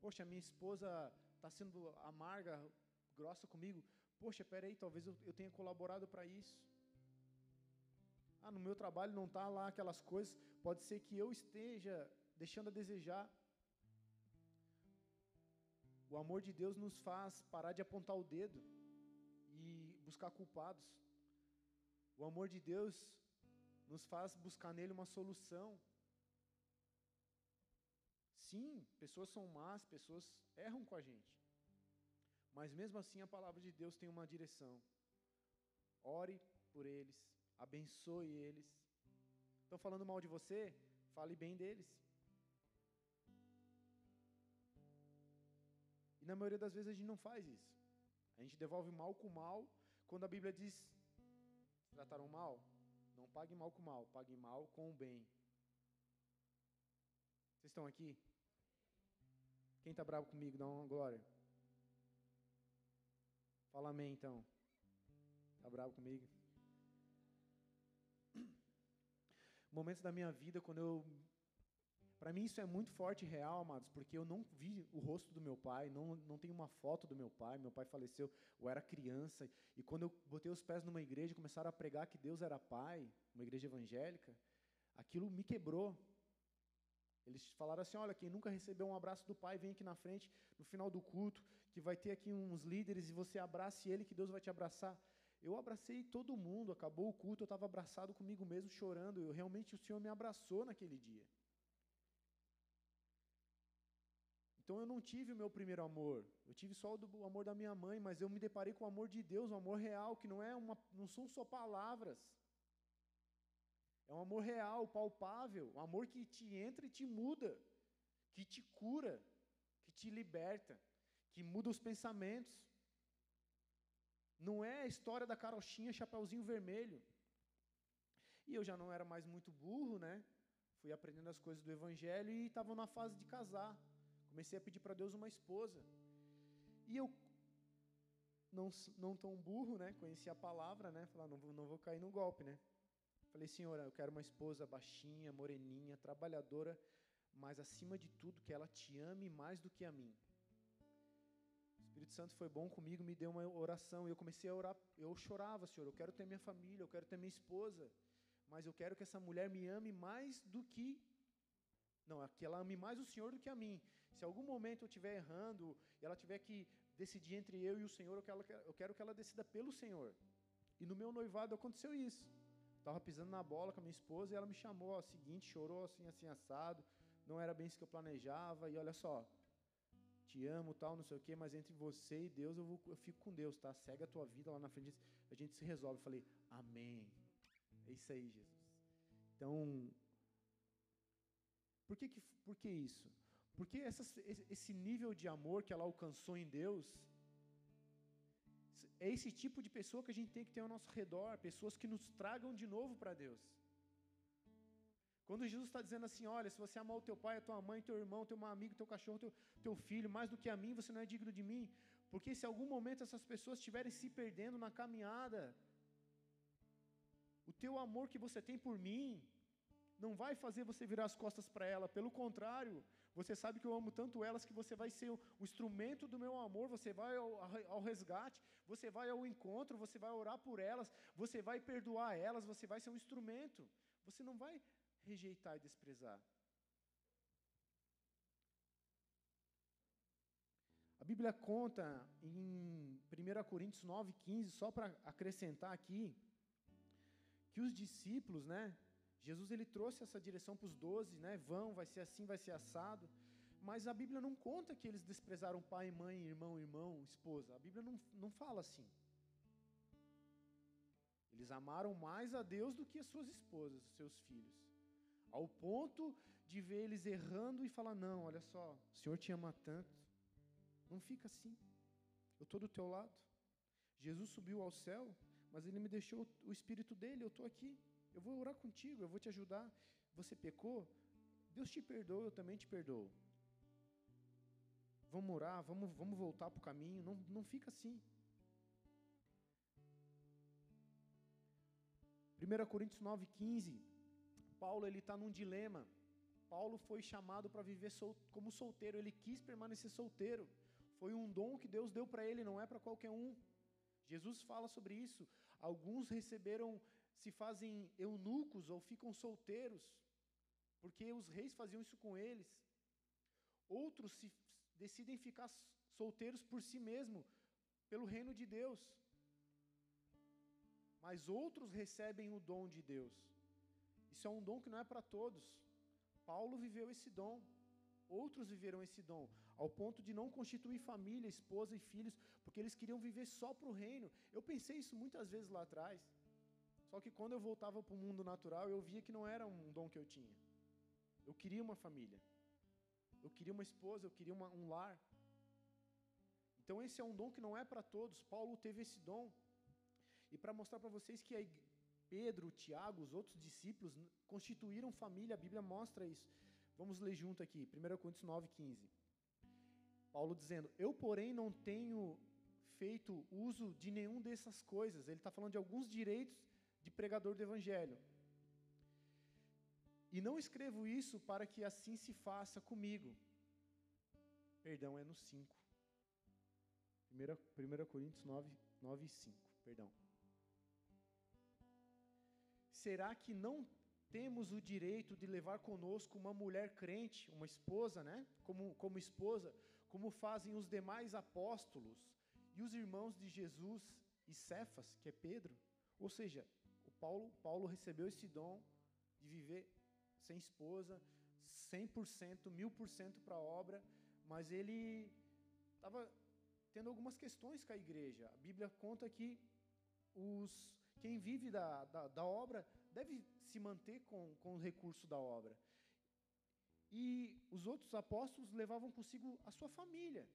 Poxa, minha esposa está sendo amarga, grossa comigo. Poxa, peraí, talvez eu, eu tenha colaborado para isso. Ah, no meu trabalho não está lá aquelas coisas. Pode ser que eu esteja deixando a desejar. O amor de Deus nos faz parar de apontar o dedo e buscar culpados. O amor de Deus nos faz buscar nele uma solução. Sim, pessoas são más, pessoas erram com a gente. Mas mesmo assim a palavra de Deus tem uma direção. Ore por eles, abençoe eles. Estão falando mal de você? Fale bem deles. E na maioria das vezes a gente não faz isso. A gente devolve mal com mal, quando a Bíblia diz: trataram mal? Não pague mal com mal, pague mal com o bem. Vocês estão aqui? Quem está bravo comigo, dá uma glória. Fala amém então. Está bravo comigo? Momentos da minha vida quando eu. Para mim isso é muito forte e real, amados, porque eu não vi o rosto do meu pai, não, não tenho uma foto do meu pai. Meu pai faleceu, eu era criança. E quando eu botei os pés numa igreja e começaram a pregar que Deus era pai, uma igreja evangélica, aquilo me quebrou. Eles falaram assim: olha, quem nunca recebeu um abraço do pai, vem aqui na frente, no final do culto, que vai ter aqui uns líderes e você abrace ele, que Deus vai te abraçar. Eu abracei todo mundo, acabou o culto, eu estava abraçado comigo mesmo, chorando. Eu, realmente o Senhor me abraçou naquele dia. Então eu não tive o meu primeiro amor. Eu tive só o amor da minha mãe, mas eu me deparei com o amor de Deus, um amor real, que não é uma, não são só palavras. É um amor real, palpável, um amor que te entra e te muda, que te cura, que te liberta, que muda os pensamentos. Não é a história da carochinha chapeuzinho vermelho. E eu já não era mais muito burro, né? Fui aprendendo as coisas do evangelho e estava na fase de casar. Comecei a pedir para Deus uma esposa. E eu, não, não tão burro, né? Conheci a palavra, né? Falar, não, não vou cair no golpe, né? Falei, Senhora, eu quero uma esposa baixinha, moreninha, trabalhadora, mas acima de tudo que ela te ame mais do que a mim. O Espírito Santo foi bom comigo, me deu uma oração e eu comecei a orar. Eu chorava, Senhor, eu quero ter minha família, eu quero ter minha esposa, mas eu quero que essa mulher me ame mais do que não, que ela ame mais o Senhor do que a mim. Se algum momento eu estiver errando e ela tiver que decidir entre eu e o Senhor, eu quero, eu quero que ela decida pelo Senhor. E no meu noivado aconteceu isso. Estava pisando na bola com a minha esposa e ela me chamou, ó, seguinte, chorou assim, assim, assado. Não era bem isso que eu planejava. E olha só, te amo, tal, não sei o quê, mas entre você e Deus eu, vou, eu fico com Deus, tá? Segue a tua vida lá na frente, a gente se resolve. Eu falei, amém. É isso aí, Jesus. Então, por que, que, por que isso? Porque esse nível de amor que ela alcançou em Deus, é esse tipo de pessoa que a gente tem que ter ao nosso redor, pessoas que nos tragam de novo para Deus. Quando Jesus está dizendo assim, olha, se você amar o teu pai, a tua mãe, teu irmão, teu amigo, teu cachorro, teu, teu filho, mais do que a mim, você não é digno de mim. Porque se algum momento essas pessoas estiverem se perdendo na caminhada, o teu amor que você tem por mim, não vai fazer você virar as costas para ela, pelo contrário, você sabe que eu amo tanto elas que você vai ser o, instrumento do meu amor, você vai ao, ao, resgate, você vai ao encontro, você vai orar por elas, você vai perdoar elas, você vai ser um instrumento, você não vai rejeitar e desprezar. A Bíblia conta em 1 Coríntios 9,15, só para acrescentar aqui, que os discípulos, né, Jesus ele trouxe essa direção para os doze, né? Vão, vai ser assim, vai ser assado. Mas a Bíblia não conta que eles desprezaram pai, mãe, irmão, irmão, esposa. A Bíblia não, não fala assim. Eles amaram mais a Deus do que as suas esposas, os seus filhos. Ao ponto de ver eles errando e falar: Não, olha só, o Senhor te ama tanto. Não fica assim. Eu estou do teu lado. Jesus subiu ao céu, mas ele me deixou o espírito dele, eu estou aqui. Eu vou orar contigo, eu vou te ajudar. Você pecou? Deus te perdoa, eu também te perdoo. Vamos orar, vamos, vamos voltar para o caminho. Não, não fica assim. 1 Coríntios 9,15. Paulo ele está num dilema. Paulo foi chamado para viver sol, como solteiro. Ele quis permanecer solteiro. Foi um dom que Deus deu para ele, não é para qualquer um. Jesus fala sobre isso. Alguns receberam se fazem eunucos ou ficam solteiros, porque os reis faziam isso com eles. Outros se decidem ficar solteiros por si mesmo, pelo reino de Deus. Mas outros recebem o dom de Deus. Isso é um dom que não é para todos. Paulo viveu esse dom. Outros viveram esse dom, ao ponto de não constituir família, esposa e filhos, porque eles queriam viver só para o reino. Eu pensei isso muitas vezes lá atrás. Só que quando eu voltava para o mundo natural, eu via que não era um dom que eu tinha. Eu queria uma família. Eu queria uma esposa, eu queria uma, um lar. Então esse é um dom que não é para todos. Paulo teve esse dom. E para mostrar para vocês que Pedro, Tiago, os outros discípulos constituíram família, a Bíblia mostra isso. Vamos ler junto aqui, 1 Coríntios 9, 15. Paulo dizendo: Eu, porém, não tenho feito uso de nenhum dessas coisas. Ele está falando de alguns direitos de pregador do Evangelho. E não escrevo isso para que assim se faça comigo. Perdão, é no 5. 1, Coríntios 9, 9 e 5. Perdão. Será que não temos o direito de levar conosco uma mulher crente, uma esposa, né? Como, como esposa, como fazem os demais apóstolos e os irmãos de Jesus e Cefas, que é Pedro. Ou seja, Paulo, Paulo recebeu esse dom de viver sem esposa, 100%, 1000% para a obra, mas ele estava tendo algumas questões com a igreja. A Bíblia conta que os, quem vive da, da, da obra deve se manter com, com o recurso da obra. E os outros apóstolos levavam consigo a sua família.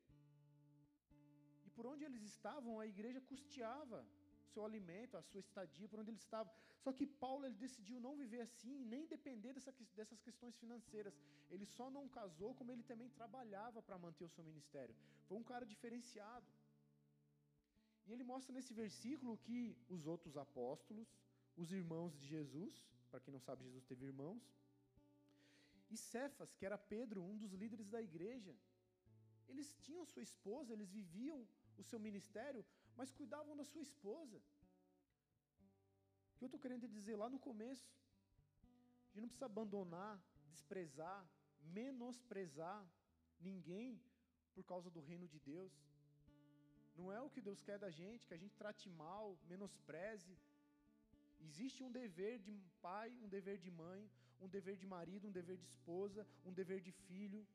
E por onde eles estavam, a igreja custeava seu alimento, a sua estadia, por onde eles estavam. Só que Paulo ele decidiu não viver assim, nem depender dessa, dessas questões financeiras. Ele só não casou, como ele também trabalhava para manter o seu ministério. Foi um cara diferenciado. E ele mostra nesse versículo que os outros apóstolos, os irmãos de Jesus, para quem não sabe, Jesus teve irmãos, e Cefas, que era Pedro, um dos líderes da igreja, eles tinham sua esposa, eles viviam o seu ministério, mas cuidavam da sua esposa. O que eu estou querendo dizer lá no começo, a gente não precisa abandonar, desprezar, menosprezar ninguém por causa do reino de Deus. Não é o que Deus quer da gente, que a gente trate mal, menospreze. Existe um dever de pai, um dever de mãe, um dever de marido, um dever de esposa, um dever de filho.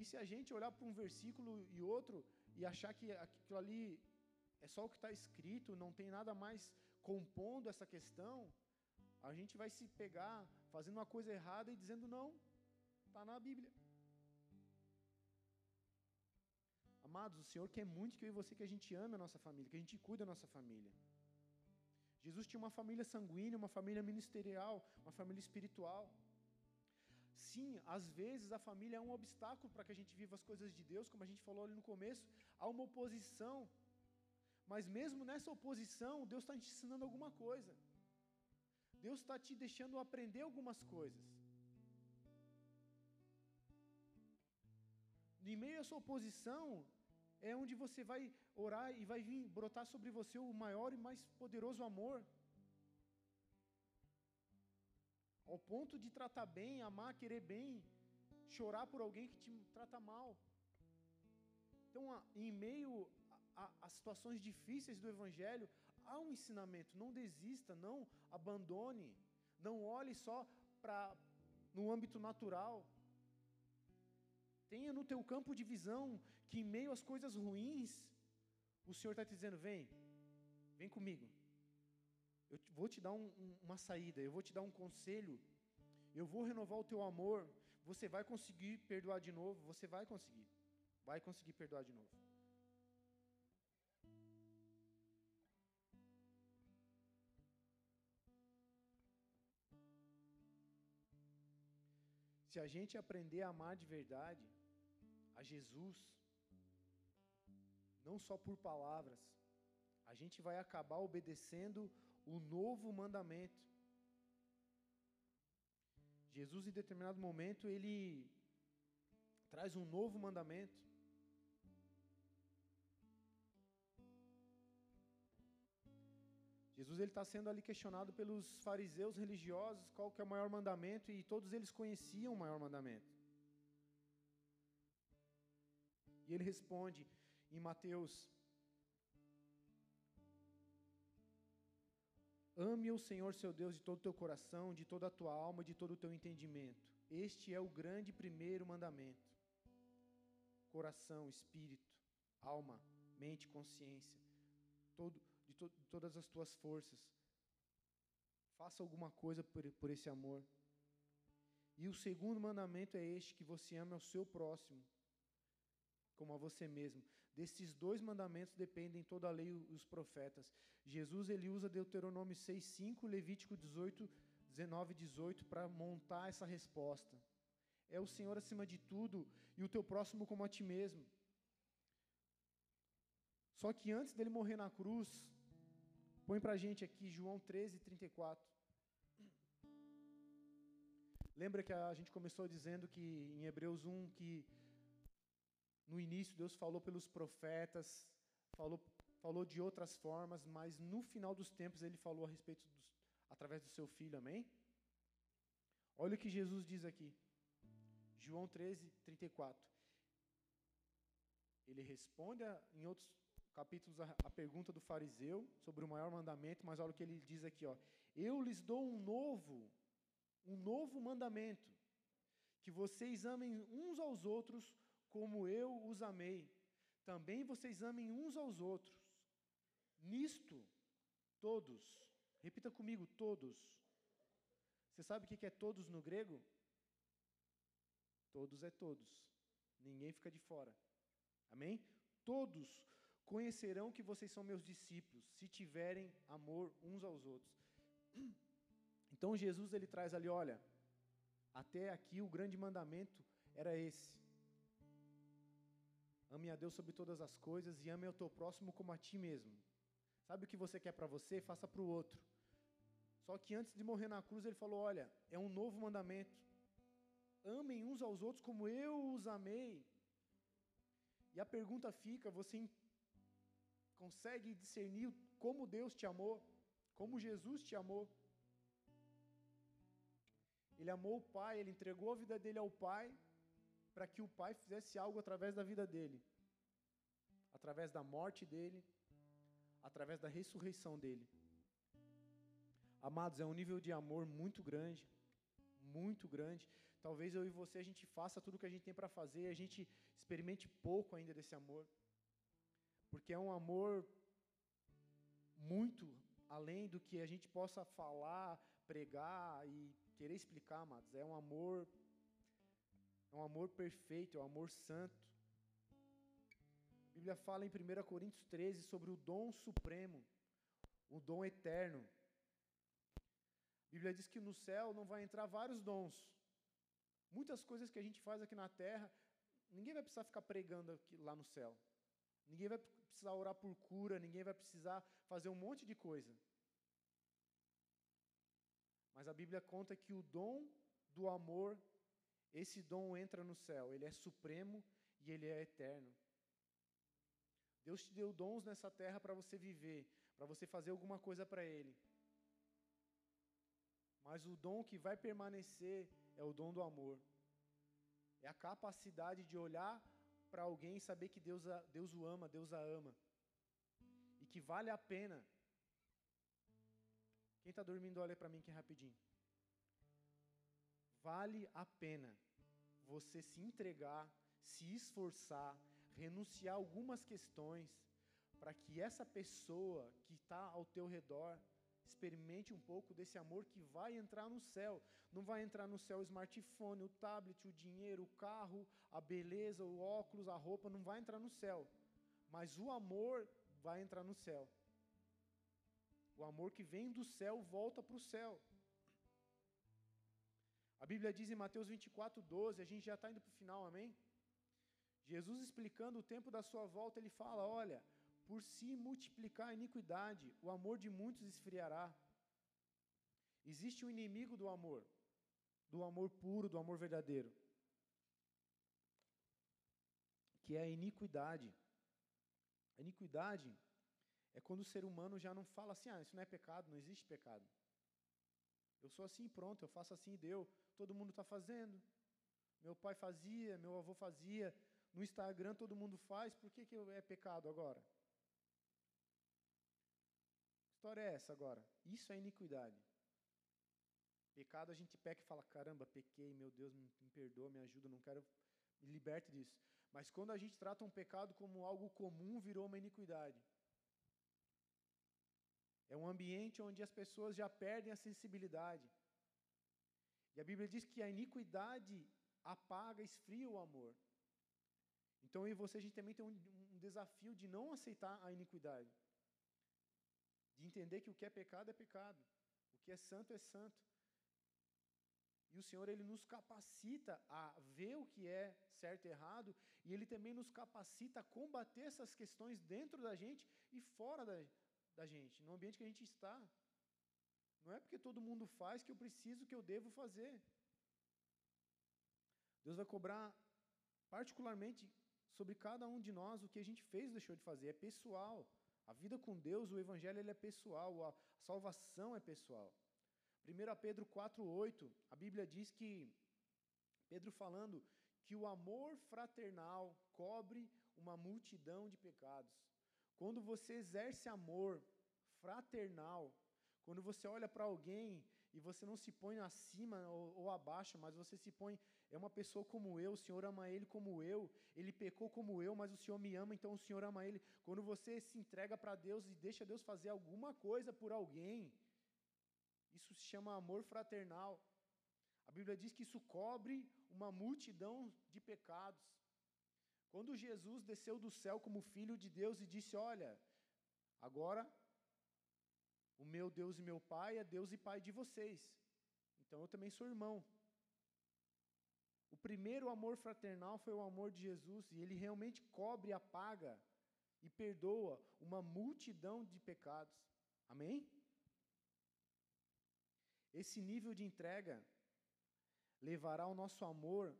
E se a gente olhar para um versículo e outro e achar que aquilo ali é só o que está escrito, não tem nada mais compondo essa questão, a gente vai se pegar fazendo uma coisa errada e dizendo não, está na Bíblia. Amados, o Senhor quer muito que eu e você que a gente ame a nossa família, que a gente cuide da nossa família. Jesus tinha uma família sanguínea, uma família ministerial, uma família espiritual. Sim, às vezes a família é um obstáculo para que a gente viva as coisas de Deus, como a gente falou ali no começo, há uma oposição. Mas mesmo nessa oposição, Deus está te ensinando alguma coisa. Deus está te deixando aprender algumas coisas. Em meio a essa oposição, é onde você vai orar e vai vir brotar sobre você o maior e mais poderoso amor. Ao ponto de tratar bem, amar, querer bem, chorar por alguém que te trata mal. Então, em meio às situações difíceis do Evangelho, há um ensinamento. Não desista, não abandone, não olhe só para no âmbito natural. Tenha no teu campo de visão que em meio às coisas ruins, o Senhor está te dizendo: vem, vem comigo. Eu vou te dar um, um, uma saída, eu vou te dar um conselho, eu vou renovar o teu amor. Você vai conseguir perdoar de novo, você vai conseguir, vai conseguir perdoar de novo. Se a gente aprender a amar de verdade, a Jesus, não só por palavras, a gente vai acabar obedecendo o novo mandamento. Jesus, em determinado momento, ele traz um novo mandamento. Jesus ele está sendo ali questionado pelos fariseus religiosos qual que é o maior mandamento e todos eles conheciam o maior mandamento. E ele responde em Mateus: Ame o Senhor seu Deus de todo o teu coração, de toda a tua alma, de todo o teu entendimento. Este é o grande primeiro mandamento. Coração, espírito, alma, mente, consciência, todo, de, to, de todas as tuas forças. Faça alguma coisa por, por esse amor. E o segundo mandamento é este: que você ame ao seu próximo como a você mesmo. Desses dois mandamentos dependem toda a lei e os profetas. Jesus ele usa Deuteronômio 6:5, Levítico 18, 19 18 para montar essa resposta. É o Senhor acima de tudo e o teu próximo como a ti mesmo. Só que antes dele morrer na cruz, põe para a gente aqui João 13, 34. Lembra que a gente começou dizendo que em Hebreus 1 que no início, Deus falou pelos profetas, falou falou de outras formas, mas no final dos tempos ele falou a respeito dos, através do seu filho, amém? Olha o que Jesus diz aqui. João 13, 34. Ele responde a, em outros capítulos a, a, pergunta do fariseu sobre o maior mandamento, mas olha o que ele diz aqui, ó. Eu lhes dou um novo, um novo mandamento, que vocês amem uns aos outros como eu os amei. Também vocês amem uns aos outros. Nisto, todos, repita comigo, todos. Você sabe o que é todos no grego? Todos é todos. Ninguém fica de fora. Amém? Todos conhecerão que vocês são meus discípulos, se tiverem amor uns aos outros. Então Jesus ele traz ali, olha, até aqui o grande mandamento era esse. Ame a Deus sobre todas as coisas e ame ao teu próximo como a ti mesmo. Sabe o que você quer para você? Faça para o outro. Só que antes de morrer na cruz, ele falou: Olha, é um novo mandamento. Amem uns aos outros como eu os amei. E a pergunta fica: você consegue discernir como Deus te amou? Como Jesus te amou? Ele amou o Pai, ele entregou a vida dele ao Pai para que o Pai fizesse algo através da vida dele, através da morte dele, através da ressurreição dele. Amados, é um nível de amor muito grande, muito grande. Talvez eu e você a gente faça tudo o que a gente tem para fazer, e a gente experimente pouco ainda desse amor. Porque é um amor muito além do que a gente possa falar, pregar e querer explicar, amados. É um amor é um amor perfeito, é um amor santo. A Bíblia fala em 1 Coríntios 13 sobre o dom supremo, o dom eterno. A Bíblia diz que no céu não vai entrar vários dons. Muitas coisas que a gente faz aqui na terra, ninguém vai precisar ficar pregando aqui, lá no céu. Ninguém vai precisar orar por cura, ninguém vai precisar fazer um monte de coisa. Mas a Bíblia conta que o dom do amor esse dom entra no céu, ele é supremo e ele é eterno. Deus te deu dons nessa terra para você viver, para você fazer alguma coisa para Ele. Mas o dom que vai permanecer é o dom do amor. É a capacidade de olhar para alguém e saber que Deus, a, Deus o ama, Deus a ama. E que vale a pena. Quem está dormindo, olha para mim aqui rapidinho vale a pena você se entregar, se esforçar, renunciar algumas questões, para que essa pessoa que está ao teu redor experimente um pouco desse amor que vai entrar no céu. Não vai entrar no céu o smartphone, o tablet, o dinheiro, o carro, a beleza, o óculos, a roupa, não vai entrar no céu. Mas o amor vai entrar no céu. O amor que vem do céu volta para o céu. A Bíblia diz em Mateus 24, 12, a gente já está indo para o final, amém? Jesus explicando o tempo da sua volta, ele fala: Olha, por se multiplicar a iniquidade, o amor de muitos esfriará. Existe um inimigo do amor, do amor puro, do amor verdadeiro, que é a iniquidade. A iniquidade é quando o ser humano já não fala assim: ah, isso não é pecado, não existe pecado. Eu sou assim, pronto, eu faço assim, deu. Todo mundo está fazendo. Meu pai fazia, meu avô fazia. No Instagram todo mundo faz, por que, que é pecado agora? Que história é essa agora? Isso é iniquidade. Pecado a gente peca e fala: caramba, pequei, meu Deus, me, me perdoa, me ajuda, não quero, me liberte disso. Mas quando a gente trata um pecado como algo comum, virou uma iniquidade. É um ambiente onde as pessoas já perdem a sensibilidade. E a Bíblia diz que a iniquidade apaga, esfria o amor. Então eu e você, a gente também tem um, um desafio de não aceitar a iniquidade. De entender que o que é pecado é pecado. O que é santo é santo. E o Senhor, Ele nos capacita a ver o que é certo e errado, e Ele também nos capacita a combater essas questões dentro da gente e fora da, da gente, no ambiente que a gente está. Não é porque todo mundo faz que eu preciso, que eu devo fazer. Deus vai cobrar particularmente sobre cada um de nós o que a gente fez ou deixou de fazer. É pessoal. A vida com Deus, o evangelho ele é pessoal, a salvação é pessoal. 1 Pedro 4:8, a Bíblia diz que Pedro falando que o amor fraternal cobre uma multidão de pecados. Quando você exerce amor fraternal, quando você olha para alguém e você não se põe acima ou, ou, abaixo, mas você se põe, é uma pessoa como eu, o Senhor ama ele como eu, ele pecou como eu, mas o Senhor me ama, então o Senhor ama ele. Quando você se entrega para Deus e deixa Deus fazer alguma coisa por alguém, isso se chama amor fraternal. A Bíblia diz que isso cobre uma multidão de pecados. Quando Jesus desceu do céu como filho de Deus e disse: Olha, agora o meu Deus e meu Pai é Deus e Pai de vocês. Então eu também sou irmão. O primeiro amor fraternal foi o amor de Jesus e ele realmente cobre, apaga e perdoa uma multidão de pecados. Amém? Esse nível de entrega levará o nosso amor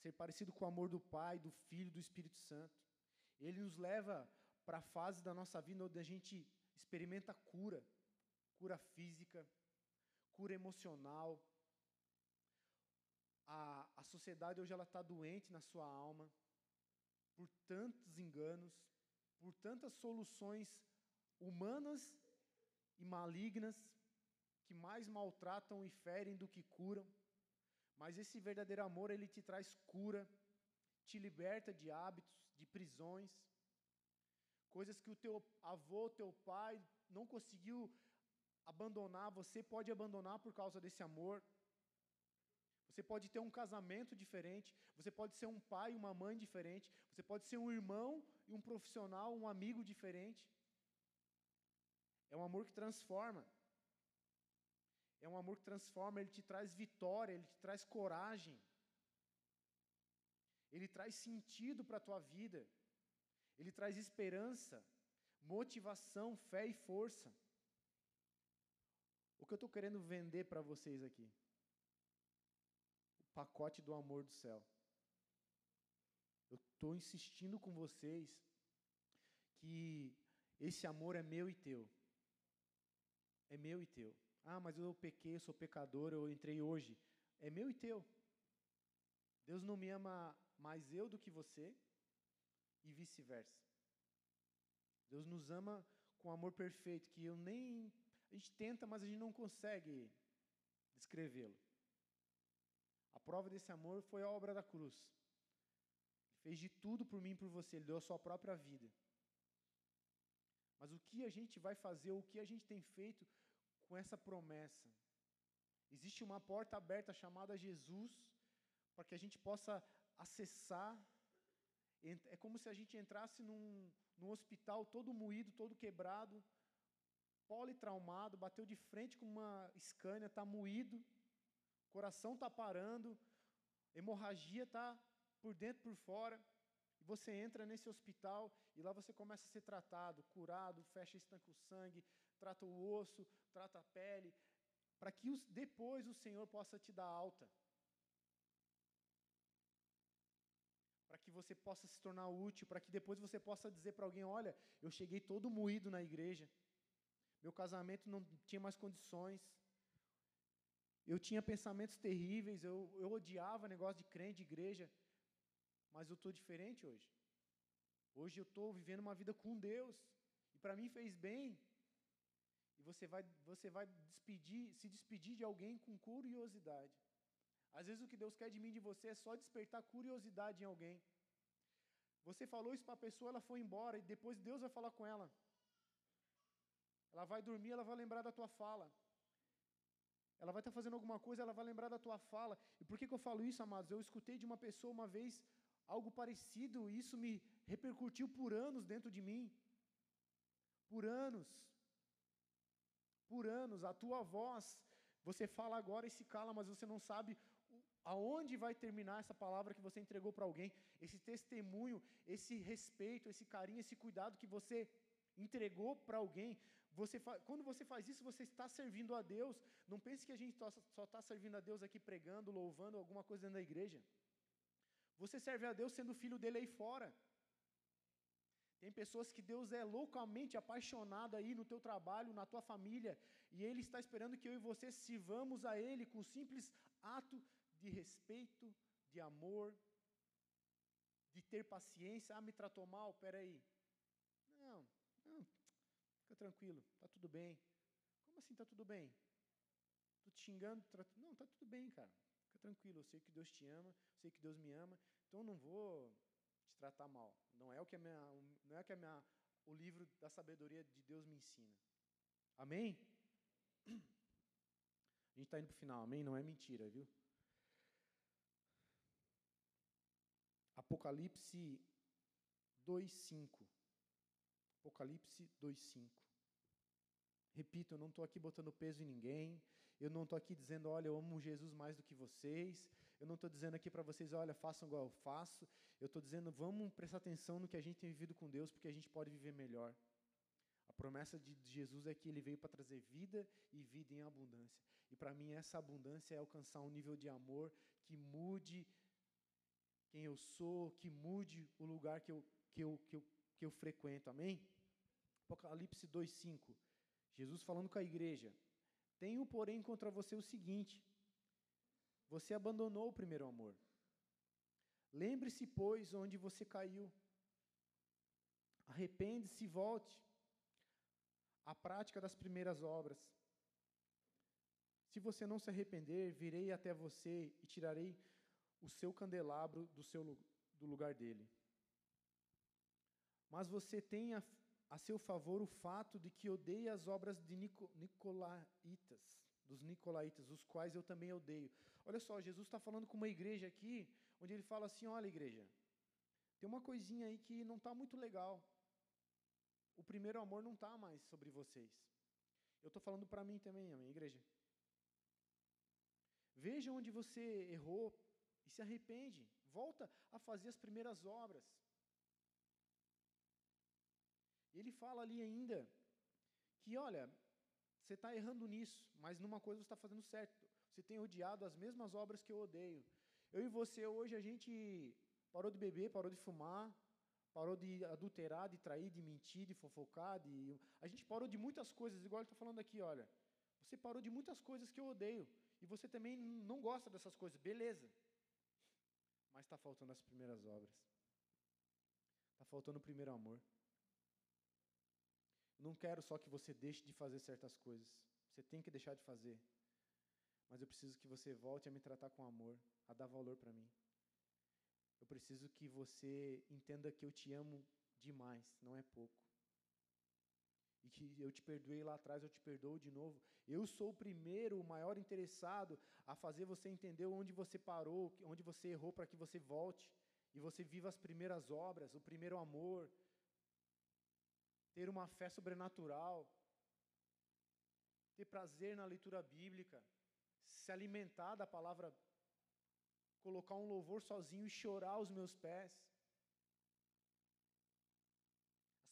ser parecido com o amor do Pai, do Filho do Espírito Santo. Ele nos leva para a fase da nossa vida onde a gente experimenta cura, cura física, cura emocional. A, a sociedade hoje ela está doente na sua alma por tantos enganos, por tantas soluções humanas e malignas que mais maltratam e ferem do que curam. Mas esse verdadeiro amor, ele te traz cura, te liberta de hábitos, de prisões, coisas que o teu avô, teu pai não conseguiu abandonar, você pode abandonar por causa desse amor. Você pode ter um casamento diferente, você pode ser um pai e uma mãe diferente, você pode ser um irmão e um profissional, um amigo diferente. É um amor que transforma. É um amor que transforma, ele te traz vitória, ele te traz coragem. Ele traz sentido para a tua vida. Ele traz esperança, motivação, fé e força. O que eu estou querendo vender para vocês aqui? O pacote do amor do céu. Eu estou insistindo com vocês que esse amor é meu e teu. É meu e teu. Ah, mas eu pequei, eu sou pecador, eu entrei hoje. É meu e teu. Deus não me ama mais eu do que você e vice-versa. Deus nos ama com amor perfeito, que eu nem. A gente tenta, mas a gente não consegue descrevê-lo. A prova desse amor foi a obra da cruz. Ele fez de tudo por mim e por você, ele deu a sua própria vida. Mas o que a gente vai fazer, o que a gente tem feito com essa promessa. Existe uma porta aberta chamada Jesus, para que a gente possa acessar. É como se a gente entrasse num, num hospital todo moído, todo quebrado, politraumado, bateu de frente com uma escânia, está moído, coração está parando, hemorragia está por dentro por fora. E você entra nesse hospital e lá você começa a ser tratado, curado, fecha estanca o sangue, trata o osso, trata a pele, para que os, depois o Senhor possa te dar alta. Para que você possa se tornar útil, para que depois você possa dizer para alguém: olha, eu cheguei todo moído na igreja, meu casamento não tinha mais condições, eu tinha pensamentos terríveis, eu, eu odiava negócio de crente, de igreja, mas eu estou diferente hoje. Hoje eu estou vivendo uma vida com Deus, e para mim fez bem, você vai, você vai despedir, se despedir de alguém com curiosidade. Às vezes o que Deus quer de mim de você é só despertar curiosidade em alguém. Você falou isso para a pessoa, ela foi embora, e depois Deus vai falar com ela. Ela vai dormir, ela vai lembrar da tua fala. Ela vai estar fazendo alguma coisa, ela vai lembrar da tua fala. E por que, que eu falo isso, amados? Eu escutei de uma pessoa uma vez algo parecido, e isso me repercutiu por anos dentro de mim. Por anos por anos, a tua voz, você fala agora e se cala, mas você não sabe aonde vai terminar essa palavra que você entregou para alguém, esse testemunho, esse respeito, esse carinho, esse cuidado que você entregou para alguém. Você quando você faz isso, você está servindo a Deus. Não pense que a gente só está servindo a Deus aqui pregando, louvando alguma coisa dentro da igreja. Você serve a Deus sendo filho dele aí fora. Tem pessoas que Deus é loucamente apaixonado aí no teu trabalho, na tua família, e Ele está esperando que eu e você sirvamos a Ele com simples ato de respeito, de amor, de ter paciência. Ah, me tratou mal? Peraí. Não, não, fica tranquilo, tá tudo bem. Como assim tá tudo bem? Tô te xingando? Tra... Não, tá tudo bem, cara. Fica tranquilo, eu sei que Deus te ama, eu sei que Deus me ama, então eu não vou te tratar mal. Não é o que a minha, não é o que a minha, o livro da sabedoria de Deus me ensina. Amém? A gente está indo para o final, amém? Não é mentira, viu? Apocalipse 2,5. Apocalipse 2,5. Repito, eu não estou aqui botando peso em ninguém. Eu não estou aqui dizendo, olha, eu amo Jesus mais do que vocês. Eu não estou dizendo aqui para vocês, olha, façam igual eu faço. Eu estou dizendo, vamos prestar atenção no que a gente tem vivido com Deus, porque a gente pode viver melhor. A promessa de Jesus é que ele veio para trazer vida e vida em abundância. E para mim, essa abundância é alcançar um nível de amor que mude quem eu sou, que mude o lugar que eu, que eu, que eu, que eu frequento. Amém? Apocalipse 2,5. Jesus falando com a igreja. Tenho, porém, contra você o seguinte: você abandonou o primeiro amor. Lembre-se, pois, onde você caiu. Arrepende-se e volte à prática das primeiras obras. Se você não se arrepender, virei até você e tirarei o seu candelabro do, seu, do lugar dele. Mas você tem a, a seu favor o fato de que odeia as obras de Nico, Nicolaitas, dos Nicolaitas, os quais eu também odeio. Olha só, Jesus está falando com uma igreja aqui, onde ele fala assim: olha, igreja, tem uma coisinha aí que não está muito legal. O primeiro amor não está mais sobre vocês. Eu estou falando para mim também, amém, igreja. Veja onde você errou, e se arrepende, volta a fazer as primeiras obras. Ele fala ali ainda que, olha, você está errando nisso, mas numa coisa você está fazendo certo. Você tem odiado as mesmas obras que eu odeio. Eu e você hoje a gente parou de beber, parou de fumar, parou de adulterar, de trair, de mentir, de fofocar, de... a gente parou de muitas coisas, igual ele está falando aqui, olha. Você parou de muitas coisas que eu odeio. E você também não gosta dessas coisas, beleza mas está faltando as primeiras obras. Está faltando o primeiro amor. Eu não quero só que você deixe de fazer certas coisas. Você tem que deixar de fazer. Mas eu preciso que você volte a me tratar com amor, a dar valor para mim. Eu preciso que você entenda que eu te amo demais, não é pouco e que eu te perdoei lá atrás, eu te perdoo de novo. Eu sou o primeiro, o maior interessado a fazer você entender onde você parou, onde você errou, para que você volte e você viva as primeiras obras, o primeiro amor, ter uma fé sobrenatural, ter prazer na leitura bíblica, se alimentar da palavra, colocar um louvor sozinho e chorar aos meus pés.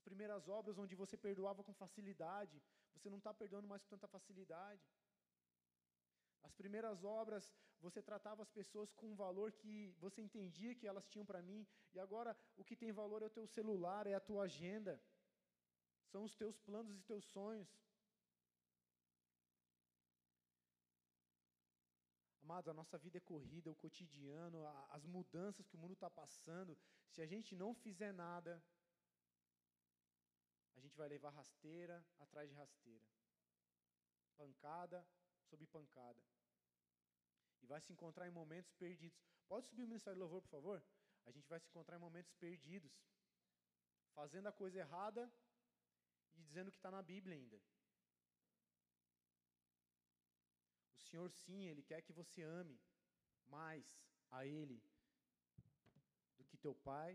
primeiras obras onde você perdoava com facilidade, você não está perdoando mais com tanta facilidade. As primeiras obras, você tratava as pessoas com um valor que você entendia que elas tinham para mim, e agora o que tem valor é o teu celular, é a tua agenda, são os teus planos e teus sonhos. Amados, a nossa vida é corrida, o cotidiano, as mudanças que o mundo está passando, se a gente não fizer nada, a gente vai levar rasteira atrás de rasteira, pancada sobre pancada. E vai se encontrar em momentos perdidos. Pode subir o Ministério de Louvor, por favor? A gente vai se encontrar em momentos perdidos, fazendo a coisa errada e dizendo que está na Bíblia ainda. O Senhor, sim, Ele quer que você ame mais a Ele do que teu pai,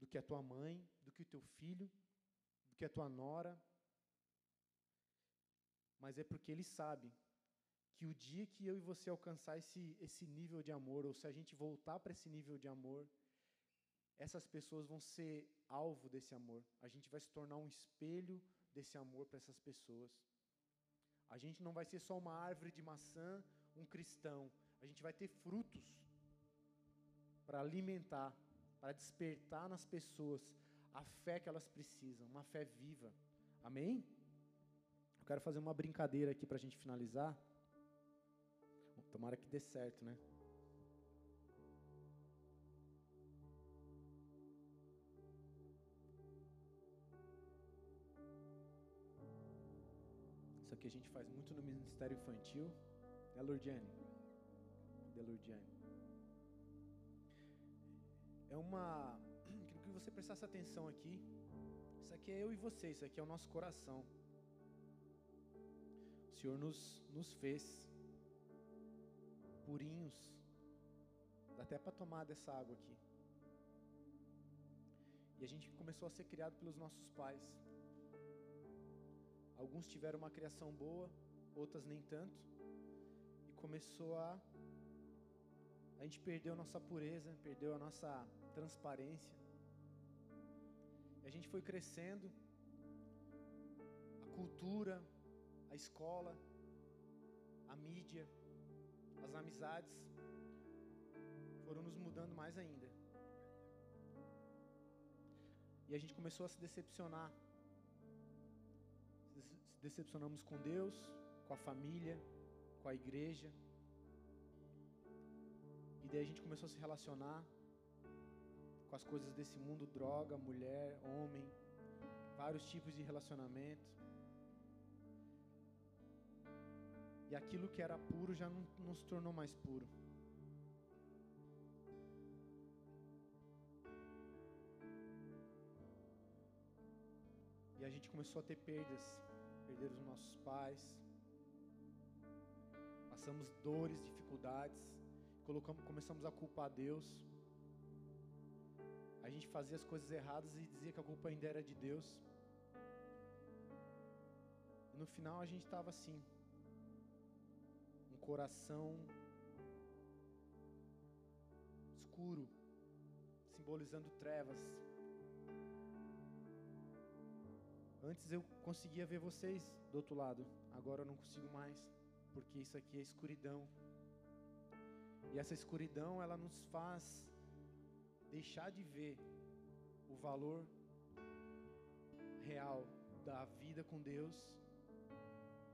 do que a tua mãe, do que o teu filho do que a tua nora, mas é porque Ele sabe que o dia que eu e você alcançar esse, esse nível de amor, ou se a gente voltar para esse nível de amor, essas pessoas vão ser alvo desse amor. A gente vai se tornar um espelho desse amor para essas pessoas. A gente não vai ser só uma árvore de maçã, um cristão. A gente vai ter frutos para alimentar, para despertar nas pessoas a fé que elas precisam, uma fé viva. Amém? Eu quero fazer uma brincadeira aqui para a gente finalizar. Tomara que dê certo, né? Aqui a gente faz muito no Ministério Infantil. É Lourdiane? De Lourdiane. É uma. Queria que você prestasse atenção aqui. Isso aqui é eu e você, isso aqui é o nosso coração. O Senhor nos, nos fez purinhos. Dá até para tomar dessa água aqui. E a gente começou a ser criado pelos nossos pais. Alguns tiveram uma criação boa, outras nem tanto. E começou a. A gente perdeu a nossa pureza, perdeu a nossa transparência. E a gente foi crescendo. A cultura, a escola, a mídia, as amizades foram nos mudando mais ainda. E a gente começou a se decepcionar decepcionamos com Deus, com a família, com a igreja. E daí a gente começou a se relacionar com as coisas desse mundo, droga, mulher, homem, vários tipos de relacionamento. E aquilo que era puro já não, não se tornou mais puro. E a gente começou a ter perdas perder os nossos pais, passamos dores, dificuldades, colocamos, começamos a culpar Deus. A gente fazia as coisas erradas e dizia que a culpa ainda era de Deus. E no final a gente estava assim, um coração escuro, simbolizando trevas, Antes eu conseguia ver vocês do outro lado, agora eu não consigo mais, porque isso aqui é escuridão. E essa escuridão, ela nos faz deixar de ver o valor real da vida com Deus,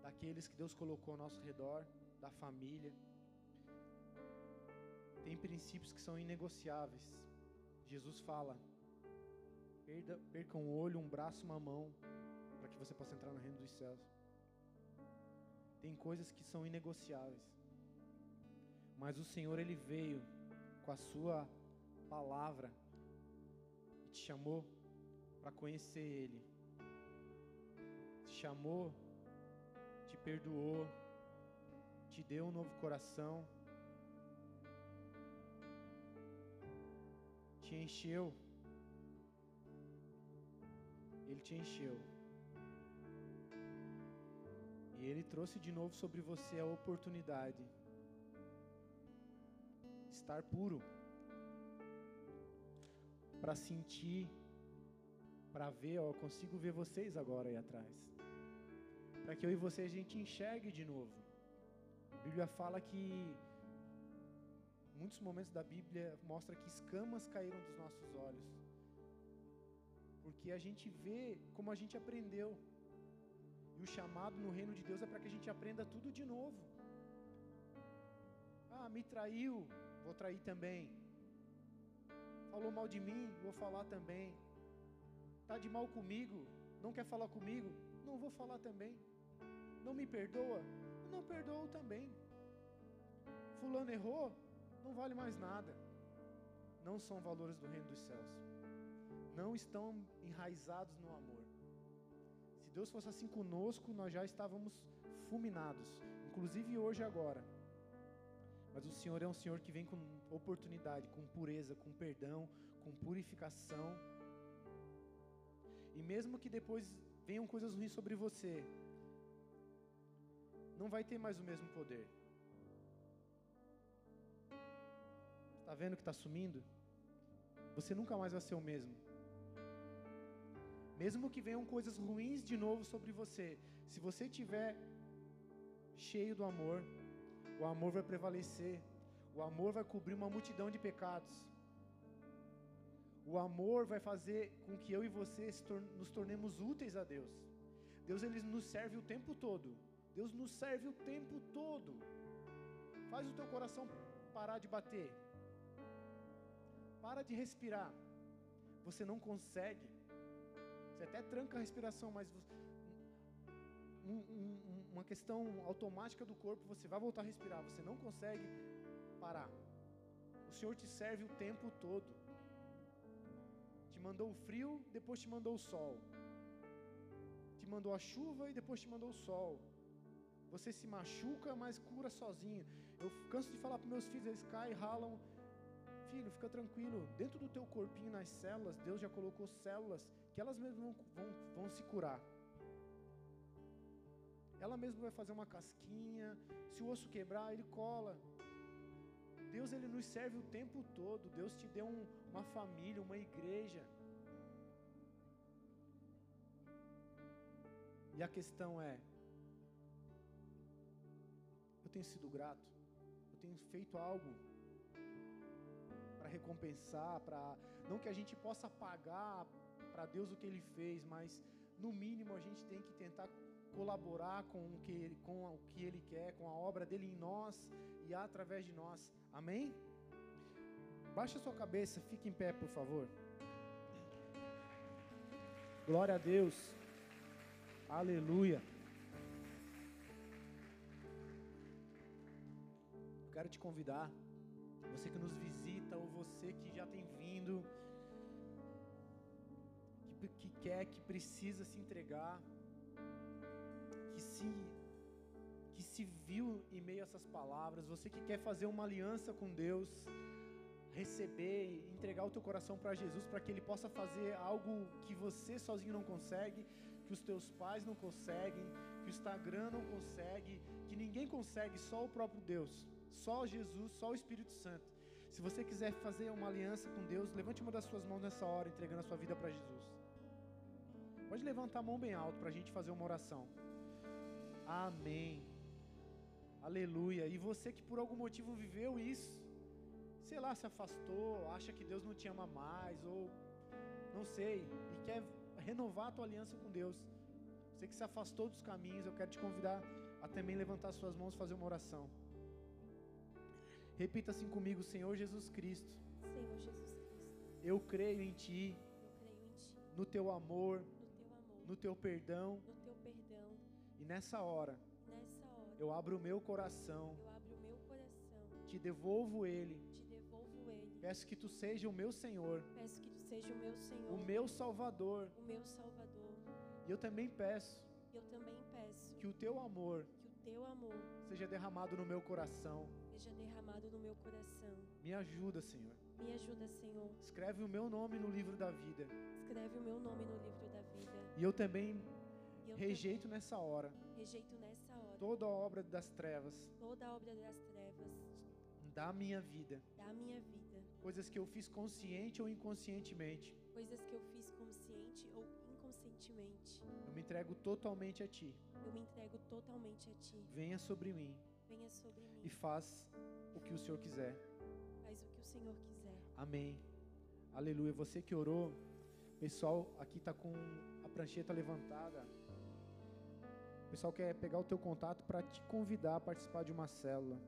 daqueles que Deus colocou ao nosso redor, da família. Tem princípios que são inegociáveis. Jesus fala: perda, perca um olho, um braço, uma mão, que você possa entrar no reino dos céus. Tem coisas que são inegociáveis. Mas o Senhor ele veio com a sua palavra e te chamou para conhecer ele. Te chamou, te perdoou, te deu um novo coração. Te encheu. Ele te encheu. E Ele trouxe de novo sobre você a oportunidade de estar puro, para sentir, para ver, ó, eu consigo ver vocês agora aí atrás, para que eu e você a gente enxergue de novo. A Bíblia fala que muitos momentos da Bíblia mostra que escamas caíram dos nossos olhos, porque a gente vê como a gente aprendeu. E o chamado no reino de Deus é para que a gente aprenda tudo de novo. Ah, me traiu, vou trair também. Falou mal de mim, vou falar também. Tá de mal comigo, não quer falar comigo, não vou falar também. Não me perdoa, não perdoo também. Fulano errou, não vale mais nada. Não são valores do reino dos céus. Não estão enraizados no amor. Deus fosse assim conosco, nós já estávamos fulminados, inclusive hoje e agora. Mas o Senhor é um Senhor que vem com oportunidade, com pureza, com perdão, com purificação. E mesmo que depois venham coisas ruins sobre você, não vai ter mais o mesmo poder. Está vendo que está sumindo? Você nunca mais vai ser o mesmo. Mesmo que venham coisas ruins de novo sobre você, se você estiver cheio do amor, o amor vai prevalecer, o amor vai cobrir uma multidão de pecados. O amor vai fazer com que eu e você nos tornemos úteis a Deus. Deus ele nos serve o tempo todo. Deus nos serve o tempo todo. Faz o teu coração parar de bater. Para de respirar. Você não consegue. Você até tranca a respiração, mas um, um, uma questão automática do corpo, você vai voltar a respirar. Você não consegue parar. O Senhor te serve o tempo todo. Te mandou o frio, depois te mandou o sol. Te mandou a chuva e depois te mandou o sol. Você se machuca, mas cura sozinho. Eu canso de falar para meus filhos, eles caem, ralam. Filho, fica tranquilo. Dentro do teu corpinho, nas células, Deus já colocou células que elas mesmas vão, vão, vão se curar. Ela mesma vai fazer uma casquinha. Se o osso quebrar, ele cola. Deus ele nos serve o tempo todo. Deus te deu um, uma família, uma igreja. E a questão é: eu tenho sido grato? Eu tenho feito algo para recompensar, para não que a gente possa pagar para Deus o que Ele fez, mas no mínimo a gente tem que tentar colaborar com o que ele, com o que Ele quer, com a obra dele em nós e através de nós. Amém? Baixa sua cabeça, fique em pé, por favor. Glória a Deus. Aleluia. Quero te convidar, você que nos visita ou você que já tem vindo, que, que quer, que precisa se entregar, que se que se viu em meio a essas palavras, você que quer fazer uma aliança com Deus, receber, entregar o teu coração para Jesus, para que Ele possa fazer algo que você sozinho não consegue, que os teus pais não conseguem, que o Instagram não consegue, que ninguém consegue, só o próprio Deus, só Jesus, só o Espírito Santo. Se você quiser fazer uma aliança com Deus, levante uma das suas mãos nessa hora, entregando a sua vida para Jesus. Pode levantar a mão bem alto para a gente fazer uma oração. Amém. Aleluia. E você que por algum motivo viveu isso, sei lá, se afastou, acha que Deus não te ama mais, ou não sei, e quer renovar a tua aliança com Deus. Você que se afastou dos caminhos, eu quero te convidar a também levantar suas mãos e fazer uma oração. Repita assim comigo, Senhor Jesus Cristo. Senhor Jesus Cristo. Eu creio em ti. Creio em ti. No teu amor, no teu amor, no teu perdão. no teu perdão. E nessa hora, Nessa hora, eu abro o meu coração, eu abro o meu coração, te devolvo ele. te devolvo ele. Peço que tu seja o meu Senhor, Peço que tu seja o meu Senhor, o meu Salvador. o meu Salvador. E eu também peço Eu também peço que o teu amor que o teu amor seja derramado no meu coração. Seja derramado no meu coração. Me ajuda, Senhor. Me ajuda, Senhor. Escreve o meu nome no livro da vida. Escreve o meu nome no livro da vida. E eu também eu rejeito nessa hora também rejeito nessa hora toda a obra das trevas toda a obra das trevas da minha vida, da minha vida, coisas que eu fiz consciente ou inconscientemente. coisas que eu fiz consciente ou inconscientemente. Eu me entrego totalmente a ti. Eu me entrego totalmente a ti. Venha sobre mim Venha sobre mim. e faz o que o Senhor quiser. Faz o que o Senhor quiser. Amém. Aleluia. Você que orou, pessoal aqui está com a prancheta levantada. O pessoal quer pegar o teu contato para te convidar a participar de uma célula.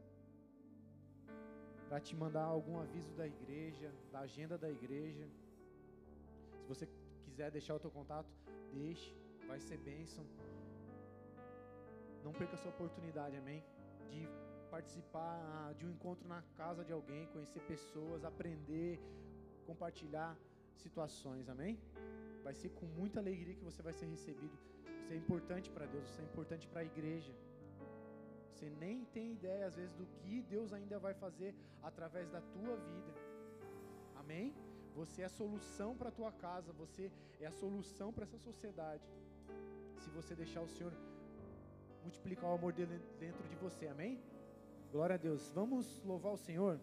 Para te mandar algum aviso da igreja, da agenda da igreja. Se você quiser deixar o teu contato, deixe. Vai ser bênção. Não perca essa oportunidade, amém? De participar de um encontro na casa de alguém, conhecer pessoas, aprender, compartilhar situações, amém? Vai ser com muita alegria que você vai ser recebido. Você é importante para Deus, você é importante para a igreja. Você nem tem ideia, às vezes, do que Deus ainda vai fazer através da tua vida. Amém? Você é a solução para a tua casa, você é a solução para essa sociedade. Se você deixar o Senhor multiplicar o amor dele dentro de você, amém? Glória a Deus. Vamos louvar o Senhor.